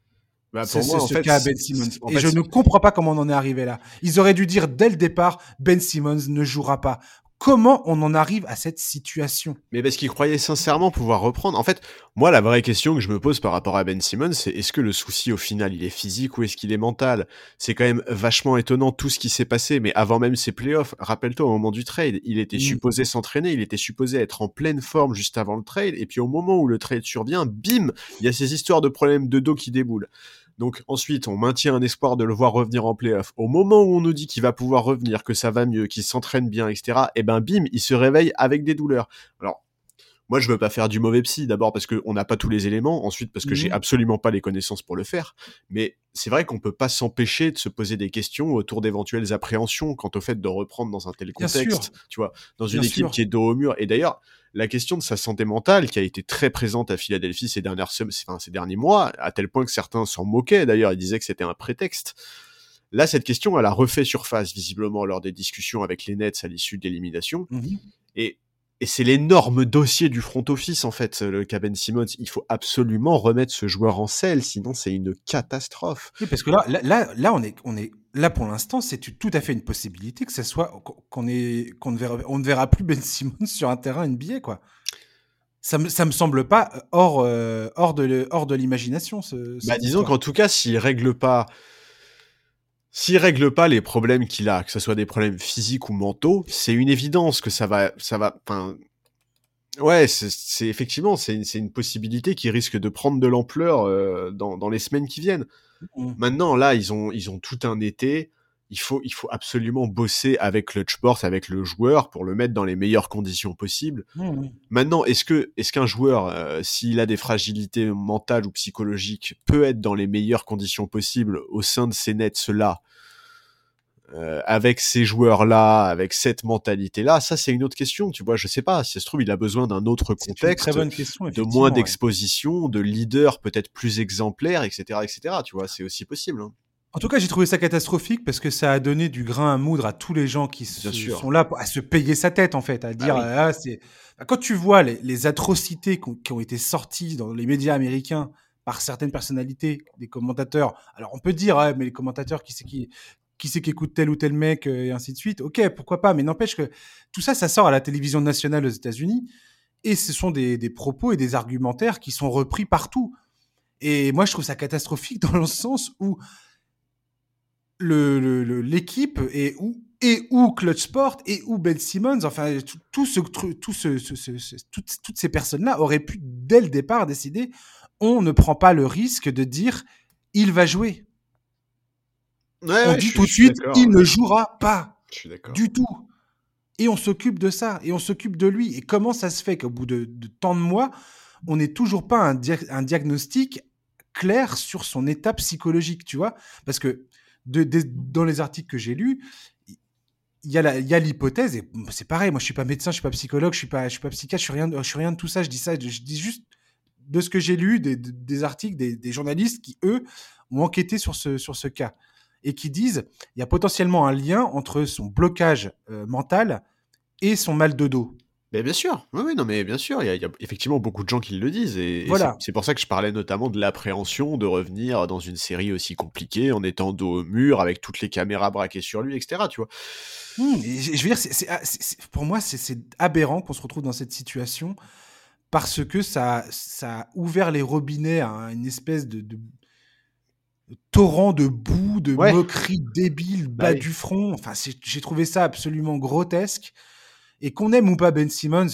S2: bah pour moi, en
S1: ce cas Ben Simmons. et je ne comprends pas comment on en est arrivé là. Ils auraient dû dire dès le départ, Ben Simmons ne jouera pas. Comment on en arrive à cette situation?
S2: Mais parce qu'il croyait sincèrement pouvoir reprendre. En fait, moi, la vraie question que je me pose par rapport à Ben Simmons, c'est est-ce que le souci, au final, il est physique ou est-ce qu'il est mental? C'est quand même vachement étonnant tout ce qui s'est passé, mais avant même ses playoffs, rappelle-toi, au moment du trade, il était
S1: Mm.
S2: supposé s'entraîner, il était supposé être en pleine forme juste avant le trade, et puis au moment où le trade survient, bim, il y a ces histoires de problèmes de dos qui déboulent. Donc ensuite, on maintient un espoir de le voir revenir en playoff. Au moment où on nous dit qu'il va pouvoir revenir, que ça va mieux, qu'il s'entraîne bien, etc., et ben bim, il se réveille avec des douleurs. Alors, moi, je veux pas faire du mauvais psy, d'abord parce qu'on n'a pas tous les éléments, ensuite parce que
S1: Mhm.
S2: j'ai absolument pas les connaissances pour le faire, mais c'est vrai qu'on peut pas s'empêcher de se poser des questions autour d'éventuelles appréhensions quant au fait de reprendre dans un tel contexte, tu vois, dans une
S1: Bien
S2: équipe
S1: sûr.
S2: qui est dos au mur. Et d'ailleurs, la question de sa santé mentale, qui a été très présente à Philadelphie ces dernières sem- enfin, ces derniers mois, à tel point que certains s'en moquaient d'ailleurs, ils disaient que c'était un prétexte. Là, cette question, elle a refait surface visiblement lors des discussions avec les Nets à l'issue de l'élimination.
S1: Mhm.
S2: Et, et c'est l'énorme dossier du front office, en fait, le cas Ben Simmons. Il faut absolument remettre ce joueur en selle, sinon c'est une catastrophe.
S1: Oui, parce que là, là, là, on est, on est, là pour l'instant, c'est tout à fait une possibilité que ce soit qu'on est, qu'on ne verra, on ne verra plus Ben Simmons sur un terrain NBA, quoi. Ça me, ça me semble pas hors, euh, hors de, hors de l'imagination. Ce,
S2: Bah, disons qu'en tout cas, s'il règle pas, s'il règle pas les problèmes qu'il a, que ce soit des problèmes physiques ou mentaux, c'est une évidence que ça va, ça va, enfin, ouais, c'est- effectivement, c'est une, c'est une possibilité qui risque de prendre de l'ampleur euh, dans, dans les semaines qui viennent.
S1: Mhm.
S2: Maintenant, là, ils ont, ils ont tout un été. Il faut, il faut absolument bosser avec Clutch Sports, avec le joueur, pour le mettre dans les meilleures conditions possibles.
S1: Mhm.
S2: Maintenant, est-ce que, est-ce qu'un joueur, euh, s'il a des fragilités mentales ou psychologiques, peut être dans les meilleures conditions possibles au sein de ces Nets-là, euh, avec ces joueurs-là, avec cette mentalité-là? Ça, c'est une autre question. Tu vois, je sais pas. Si ça se trouve, il a besoin d'un autre contexte,
S1: très bonne question.
S2: de moins
S1: ouais.
S2: d'exposition, de leader peut-être plus exemplaire, etc., etc. Tu vois, c'est aussi possible. hein.
S1: En tout cas, j'ai trouvé ça catastrophique parce que ça a donné du grain à moudre à tous les gens qui se- sont là pour, à se payer sa tête, en fait, à dire,
S2: oui.
S1: ah, c'est. Bah, Quand tu vois les, les atrocités qui ont, qui ont été sorties dans les médias américains par certaines personnalités, des commentateurs, alors on peut dire, ah, mais les commentateurs, qui c'est qui, qui c'est qui écoute tel ou tel mec, euh, et ainsi de suite, ok, pourquoi pas, mais n'empêche que tout ça, ça sort à la télévision nationale aux États-Unis et ce sont des, des propos et des argumentaires qui sont repris partout. Et moi, je trouve ça catastrophique dans le sens où le- le- le- l'équipe et où et où Clutch Sport et où Ben Simmons, enfin tout, tout ce, tru- tout ce, ce- ce- ce- toutes, toutes ces personnes-là auraient pu dès le départ décider on ne prend pas le risque de dire il va jouer.
S2: Ouais,
S1: on dit tout de suite il ne jouera pas
S2: Je suis
S1: du tout. Et on s'occupe de ça, et on s'occupe de lui. Et comment ça se fait qu'au bout de, de tant de mois, on n'ait toujours pas un, dia- un diagnostic clair sur son état psychologique, tu vois? Parce que dans les articles que j'ai lus, il y a l'hypothèse, et c'est pareil, moi je suis pas médecin, je suis pas psychologue, je suis suis pas psychiatre, je suis suis rien de tout ça, je dis ça, je dis juste de ce que j'ai lu, des, articles, des, journalistes qui, eux, ont enquêté sur ce, sur ce cas et qui disent il y a potentiellement un lien entre son blocage euh, mental et son mal de dos.
S2: Mais bien sûr, oui, oui, non, mais bien sûr, il y, a- il y a effectivement beaucoup de gens qui le disent, et,
S1: Voilà.
S2: c'est c'est pour ça que je parlais notamment de l'appréhension de revenir dans une série aussi compliquée, en étant dos au mur, avec toutes les caméras braquées sur lui, etc., tu vois.
S1: Hmm, et je veux dire, c'est- pour moi, c'est- aberrant qu'on se retrouve dans cette situation parce que ça, ça a ouvert les robinets à une espèce de, de torrent de boue, de
S2: Ouais.
S1: moqueries débiles, bas
S2: Bah oui.
S1: du front. Enfin, j'ai trouvé ça absolument grotesque. Et qu'on aime ou pas Ben Simmons,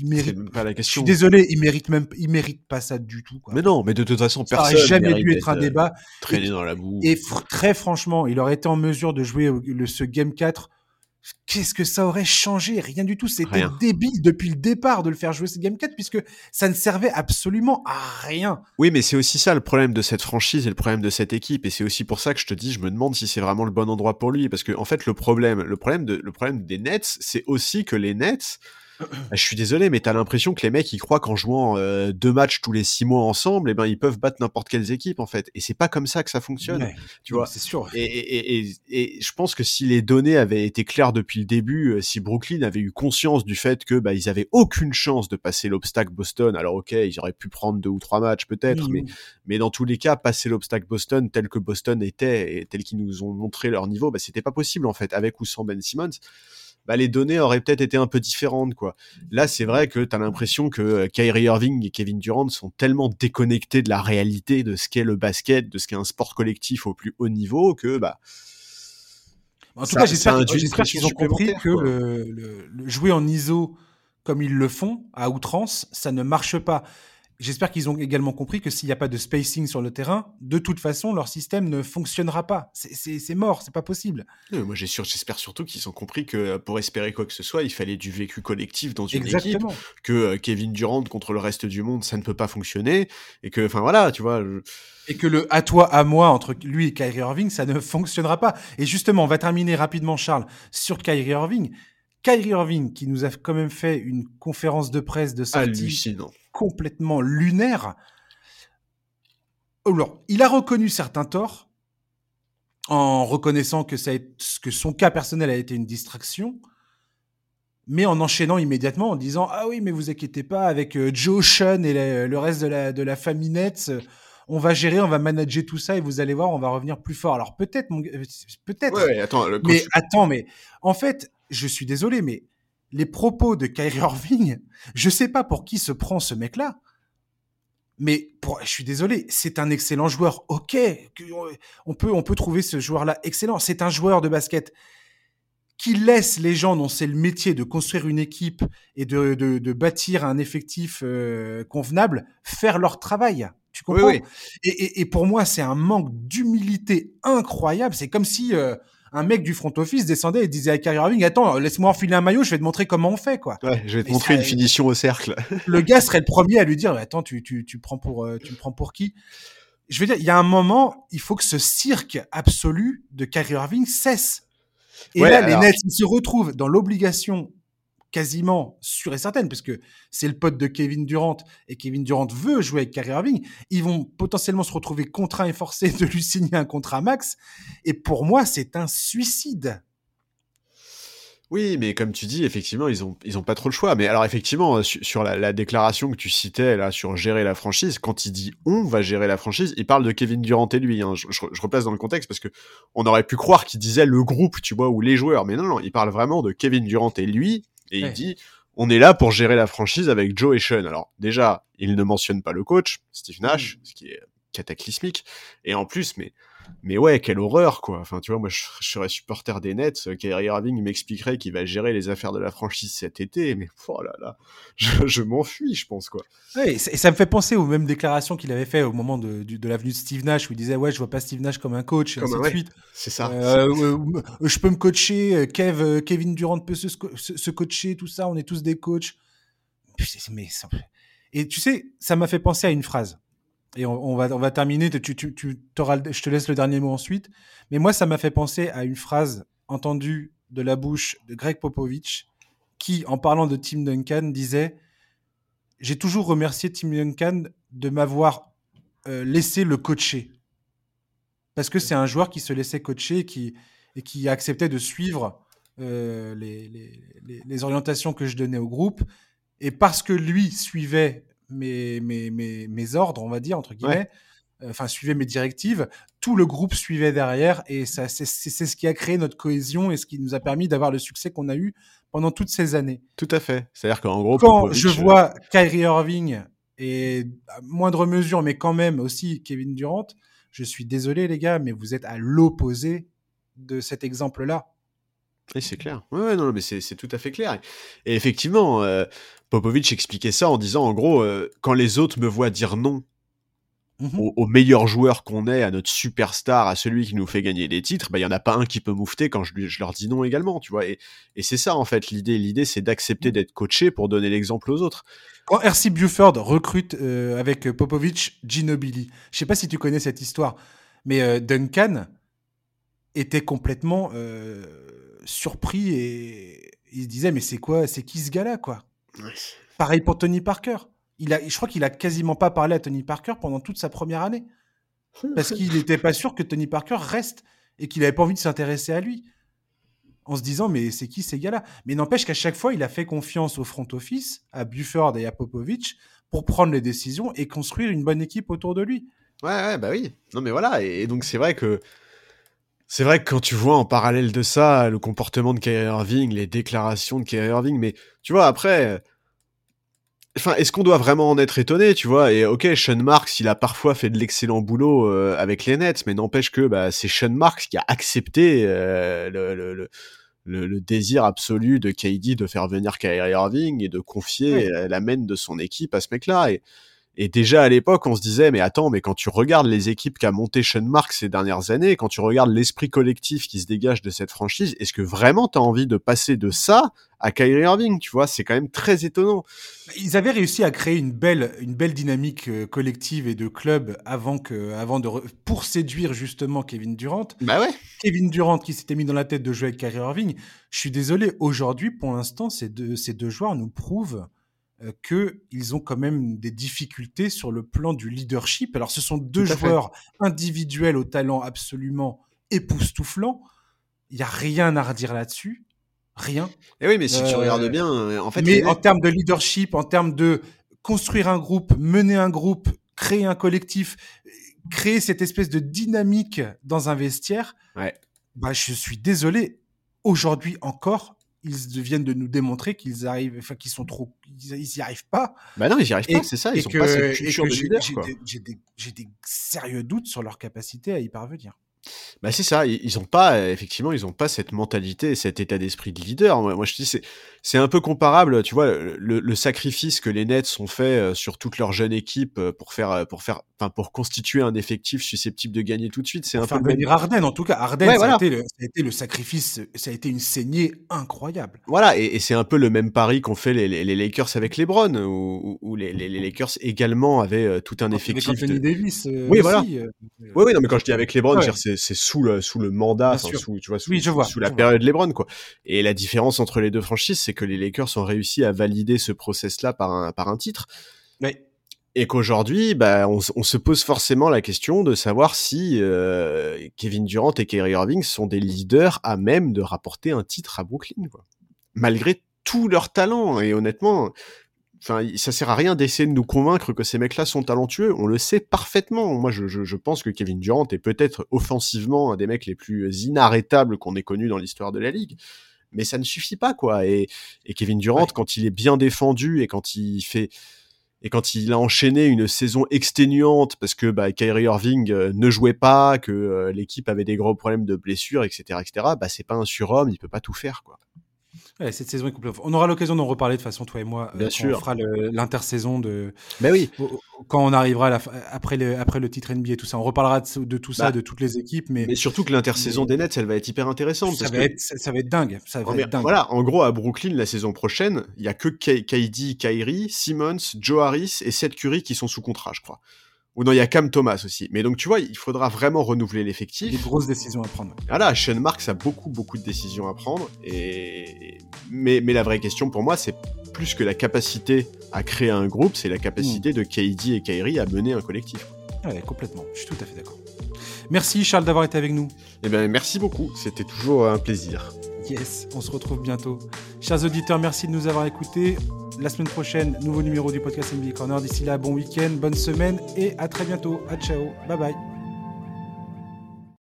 S1: il mérite.
S2: même pas la
S1: Je
S2: question.
S1: suis désolé, il mérite même, il mérite pas ça du tout. Quoi.
S2: Mais non, mais de toute façon,
S1: ça
S2: personne
S1: jamais
S2: mérite
S1: dû être un
S2: euh,
S1: débat.
S2: traîné dans la boue.
S1: Et fr- très franchement, il aurait été en mesure de jouer le, ce Game 4. Qu'est-ce que ça aurait changé? Rien du tout. C'était débile depuis le départ de le faire jouer ce Game 4 puisque ça ne servait absolument à rien.
S2: Oui, mais c'est aussi ça le problème de cette franchise et le problème de cette équipe, et c'est aussi pour ça que je te dis, je me demande si c'est vraiment le bon endroit pour lui, parce que en fait, le problème, le problème de, le problème des Nets, c'est aussi que les Nets, je suis désolé, mais t'as l'impression que les mecs ils croient qu'en jouant euh, deux matchs tous les six mois ensemble, eh ben ils peuvent battre n'importe quelles équipes en fait, et c'est pas comme ça que ça fonctionne,
S1: Ouais,
S2: tu vois.
S1: C'est sûr.
S2: Et, et, et, et je pense que si les données avaient été claires depuis le début, euh, si Brooklyn avait eu conscience du fait que bah, ils avaient aucune chance de passer l'obstacle Boston, alors ok, ils auraient pu prendre deux ou trois matchs peut-être, mais mais dans tous les cas, passer l'obstacle Boston tel que Boston était et tel qu'ils nous ont montré leur niveau, bah, c'était pas possible en fait, avec ou sans Ben Simmons. Bah, les données auraient peut-être été un peu différentes, quoi. Là, c'est vrai que tu as l'impression que euh, Kyrie Irving et Kevin Durant sont tellement déconnectés de la réalité de ce qu'est le basket, de ce qu'est un sport collectif au plus haut niveau, que bah.
S1: En tout cas, j'espère qu'ils ont compris que le, jouer en ISO comme ils le font à outrance, ça ne marche pas. J'espère qu'ils ont également compris que s'il n'y a pas de spacing sur le terrain, de toute façon, leur système ne fonctionnera pas. C'est mort, c'est pas possible.
S2: moi, j'espère surtout qu'ils ont compris que pour espérer quoi que ce soit, il fallait du vécu collectif dans une équipe, que euh, Kevin Durant contre le reste du monde, ça ne peut pas fonctionner, et que, enfin voilà, tu vois.
S1: Et que le à toi, à moi entre lui et Kyrie Irving, ça ne fonctionnera pas. Et justement, on va terminer rapidement, Charles, sur Kyrie Irving. Kyrie Irving, qui nous a quand même fait une conférence de presse de sortie complètement lunaire. Alors, il a reconnu certains torts en reconnaissant que, ça que son cas personnel a été une distraction, mais en enchaînant immédiatement en disant Ah oui, mais vous inquiétez pas, avec euh, Joe, Sean et le reste de la, de la famille Nets, on va gérer, on va manager tout ça et vous allez voir, on va revenir plus fort. Alors peut-être, peut-être.
S2: attends,
S1: mais attends, mais en fait, je suis désolé, mais les propos de Kyrie Irving, je sais pas pour qui se prend ce mec-là, mais pour, je suis désolé, c'est un excellent joueur. Ok, on peut, on peut trouver ce joueur-là excellent. C'est un joueur de basket qui laisse les gens dont c'est le métier de construire une équipe et de, de, bâtir un effectif euh, convenable faire leur travail. Tu comprends? Oui, Et, et, pour moi, c'est un manque d'humilité incroyable. C'est comme si euh, un mec du front office descendait et disait à Kyrie Irving Attends, laisse-moi enfiler un maillot, je vais te montrer comment on fait. quoi.
S2: Ouais, je vais te montrer une finition au cercle.
S1: le gars serait le premier à lui dire Attends, tu, tu, tu, prends pour, euh, tu me prends pour qui? Je veux dire, il y a un moment, il faut que ce cirque absolu de Kyrie Irving cesse. Et là, les Nets, ils se retrouvent dans l'obligation quasiment sûre et certaine, parce que c'est le pote de Kevin Durant et Kevin Durant veut jouer avec Kyrie Irving, ils vont potentiellement se retrouver contraints et forcés de lui signer un contrat max. Et pour moi, c'est un suicide.
S2: Oui, mais comme tu dis, effectivement, ils ont, ils ont pas trop le choix. Mais alors, effectivement, sur, la, déclaration que tu citais là sur gérer la franchise, quand il dit on va gérer la franchise, il parle de Kevin Durant et lui. Hein. Je, je, replace dans le contexte parce que on aurait pu croire qu'il disait le groupe, tu vois, ou les joueurs. Mais non, non, il parle vraiment de Kevin Durant et lui et il dit, on est là pour gérer la franchise avec Joe et Sean. Alors déjà, il ne mentionne pas le coach, Steve Nash, mm. ce qui est cataclysmique. Et en plus, mais mais ouais, quelle horreur, quoi. Enfin, tu vois, moi, je, serais supporter des Nets. Euh, Kyrie Irving m'expliquerait qu'il va gérer les affaires de la franchise cet été, mais oh là là, je, m'enfuis, je pense, quoi.
S1: Ouais, et ça me fait penser aux mêmes déclarations qu'il avait fait au moment de, de, l'avenue de Steve Nash, où il disait, ouais, je vois pas Steve Nash comme un coach, et ainsi de suite.
S2: C'est ça.
S1: Euh, je peux me coacher, euh, Kev, Kevin Durant peut se, se, coacher, tout ça, on est tous des coachs. Mais, et tu sais, ça m'a fait penser à une phrase et on, va, on va terminer. Tu, tu, tu je te laisse le dernier mot ensuite. Mais moi, ça m'a fait penser à une phrase entendue de la bouche de Greg Popovich, qui, en parlant de Tim Duncan, disait J'ai toujours remercié Tim Duncan de m'avoir euh, laissé le coacher. Parce que c'est un joueur qui se laissait coacher et qui, et qui acceptait de suivre euh, les, les, les, orientations que je donnais au groupe. Et parce que lui suivait mes, mes, mes, mes ordres, on va dire, entre guillemets, euh, enfin, suivait mes directives, tout le groupe suivait derrière et ça, c'est, ce qui a créé notre cohésion et ce qui nous a permis d'avoir le succès qu'on a eu pendant toutes ces années.
S2: Tout à fait. C'est-à-dire qu'en gros,
S1: quand je vois Kyrie Irving et à moindre mesure, mais quand même aussi Kevin Durant, je suis désolé les gars, mais vous êtes à l'opposé de cet exemple-là.
S2: Oui, c'est clair. Ouais, non, mais c'est tout à fait clair. Et effectivement, euh, Popovic expliquait ça en disant, en gros, euh, quand les autres me voient dire non mmh au, meilleur joueur qu'on ait, à notre superstar, à celui qui nous fait gagner les titres, bah, il y en a pas un qui peut moufter quand je, je leur dis non également, tu vois. Et, et c'est ça, en fait, l'idée. L'idée, c'est d'accepter mmh. d'être coaché pour donner l'exemple aux autres.
S1: Quand RC Buford recrute euh, avec Popovic Ginobili, je sais pas si tu connais cette histoire, mais Duncan était complètement surpris et il se disait mais c'est quoi, c'est qui ce gars-là quoi? Pareil pour Tony Parker. Il a, je crois qu'il a quasiment pas parlé à Tony Parker pendant toute sa première année parce qu'il n'était pas sûr que Tony Parker reste et qu'il avait pas envie de s'intéresser à lui en se disant mais c'est qui ces gars-là? Mais n'empêche qu'à chaque fois il a fait confiance au front office, à Buford et à Popovich pour prendre les décisions et construire une bonne équipe autour de lui.
S2: Ouais, ouais bah oui. Non mais voilà et donc c'est vrai que C'est vrai que quand tu vois en parallèle de ça le comportement de Kyrie Irving, les déclarations de Kyrie Irving, mais tu vois après, enfin est-ce qu'on doit vraiment en être étonné, tu vois? Et ok, Sean Marks, il a parfois fait de l'excellent boulot euh, avec les Nets, mais n'empêche que bah, c'est Sean Marks qui a accepté euh, le, le, le, le, désir absolu de KD de faire venir Kyrie Irving et de confier la main de son équipe à ce mec-là. Et et déjà à l'époque, on se disait, mais attends, mais quand tu regardes les équipes qu'a monté Sean Marks ces dernières années, quand tu regardes l'esprit collectif qui se dégage de cette franchise, est-ce que vraiment tu as envie de passer de ça à Kyrie Irving Tu vois, c'est quand même très étonnant.
S1: Ils avaient réussi à créer une belle, une belle dynamique euh, collective et de club avant que, avant de, pour séduire justement Kevin Durant.
S2: Bah ouais.
S1: Kevin Durant qui s'était mis dans la tête de jouer avec Kyrie Irving. Je suis désolé, aujourd'hui, pour l'instant, ces deux, ces deux joueurs nous prouvent euh, qu'ils ont quand même des difficultés sur le plan du leadership. Alors, ce sont deux joueurs individuels au talent absolument époustouflant. Il n'y a rien à redire là-dessus. Rien.
S2: Et eh oui, mais si tu regardes euh, bien, euh, en fait.
S1: Mais en termes de leadership, en termes de construire un groupe, mener un groupe, créer un collectif, créer cette espèce de dynamique dans un vestiaire,
S2: ouais.
S1: bah, je suis désolé. Aujourd'hui encore, ils viennent de nous démontrer qu'ils arrivent, enfin qu'ils sont trop, ils, y arrivent pas.
S2: Bah non, ils y arrivent pas, c'est ça. Ils ont pas cette culture de leader.
S1: J'ai des, des, sérieux doutes sur leur capacité à y parvenir.
S2: Bah c'est ça, ils ont pas effectivement, ils ont pas cette mentalité, cet état d'esprit de leader. Moi, je dis c'est c'est un peu comparable, tu vois, le, le, sacrifice que les Nets ont fait euh, sur toute leur jeune équipe euh, pour faire euh, pour faire enfin pour constituer un effectif susceptible de gagner tout de suite, c'est un
S1: peu venir Arden en tout cas, Arden ça, a été le, ça, a été le, sacrifice, ça a été une saignée incroyable.
S2: Voilà, et, et c'est un peu le même pari qu'ont fait les, les, Lakers avec LeBron où, où les, les, Lakers également avaient tout un effectif
S1: avec Anthony Davis.
S2: oui,
S1: aussi,
S2: voilà. oui, oui, non mais quand je dis avec LeBron, ouais c'est sous le sous le mandat, sous tu vois sous,
S1: oui, je vois,
S2: sous la période LeBron quoi. Et la différence entre les deux franchises, c'est que les Lakers ont réussi à valider ce process-là par un par un titre.
S1: Ouais.
S2: Et qu'aujourd'hui, bah, on, on, se pose forcément la question de savoir si euh, Kevin Durant et Kyrie Irving sont des leaders à même de rapporter un titre à Brooklyn, quoi. Malgré tout leur talent. Et honnêtement, Enfin, ça sert à rien d'essayer de nous convaincre que ces mecs-là sont talentueux. On le sait parfaitement. Moi, je, je, je pense que Kevin Durant est peut-être offensivement un des mecs les plus inarrêtables qu'on ait connus dans l'histoire de la ligue. Mais ça ne suffit pas, quoi. Et, et Kevin Durant, quand il est bien défendu et quand il fait et quand il a enchaîné une saison exténuante parce que bah, Kyrie Irving euh, ne jouait pas, que euh, l'équipe avait des gros problèmes de blessures, etc., etc., bah c'est pas un surhomme, il peut pas tout faire, quoi
S1: cette saison est. On aura l'occasion d'en reparler de façon, toi et moi.
S2: Euh, Bien sûr.
S1: On fera l'intersaison de.
S2: Ben oui.
S1: Quand on arrivera après, le, après le titre NBA et tout ça. On reparlera de, tout ça, bah. de toutes les équipes. Mais,
S2: mais surtout que l'intersaison des Nets, elle va être hyper intéressante.
S1: Ça, va, être, ça, va être dingue. Ça va être dingue.
S2: Voilà, en gros, à Brooklyn, la saison prochaine, il y a que KD, Kyrie, Simmons, Joe Harris et Seth Curry qui sont sous contrat, je crois. Ou non, il y a Cam Thomas aussi. Mais donc, tu vois, il faudra vraiment renouveler l'effectif.
S1: Des grosses décisions à prendre.
S2: Voilà, Sean Marks a beaucoup, beaucoup de décisions à prendre. Et... Mais, mais la vraie question pour moi, c'est plus que la capacité à créer un groupe, c'est la capacité mm. de KD et Kyrie à mener un collectif.
S1: Ouais, complètement. Je suis tout à fait d'accord. Merci Charles d'avoir été avec nous.
S2: Eh bien, merci beaucoup. C'était toujours un plaisir.
S1: Yes, on se retrouve bientôt. Chers auditeurs, merci de nous avoir écoutés. La semaine prochaine, nouveau numéro du podcast NBA Corner. D'ici là, bon week-end, bonne semaine et à très bientôt. À ciao, bye bye.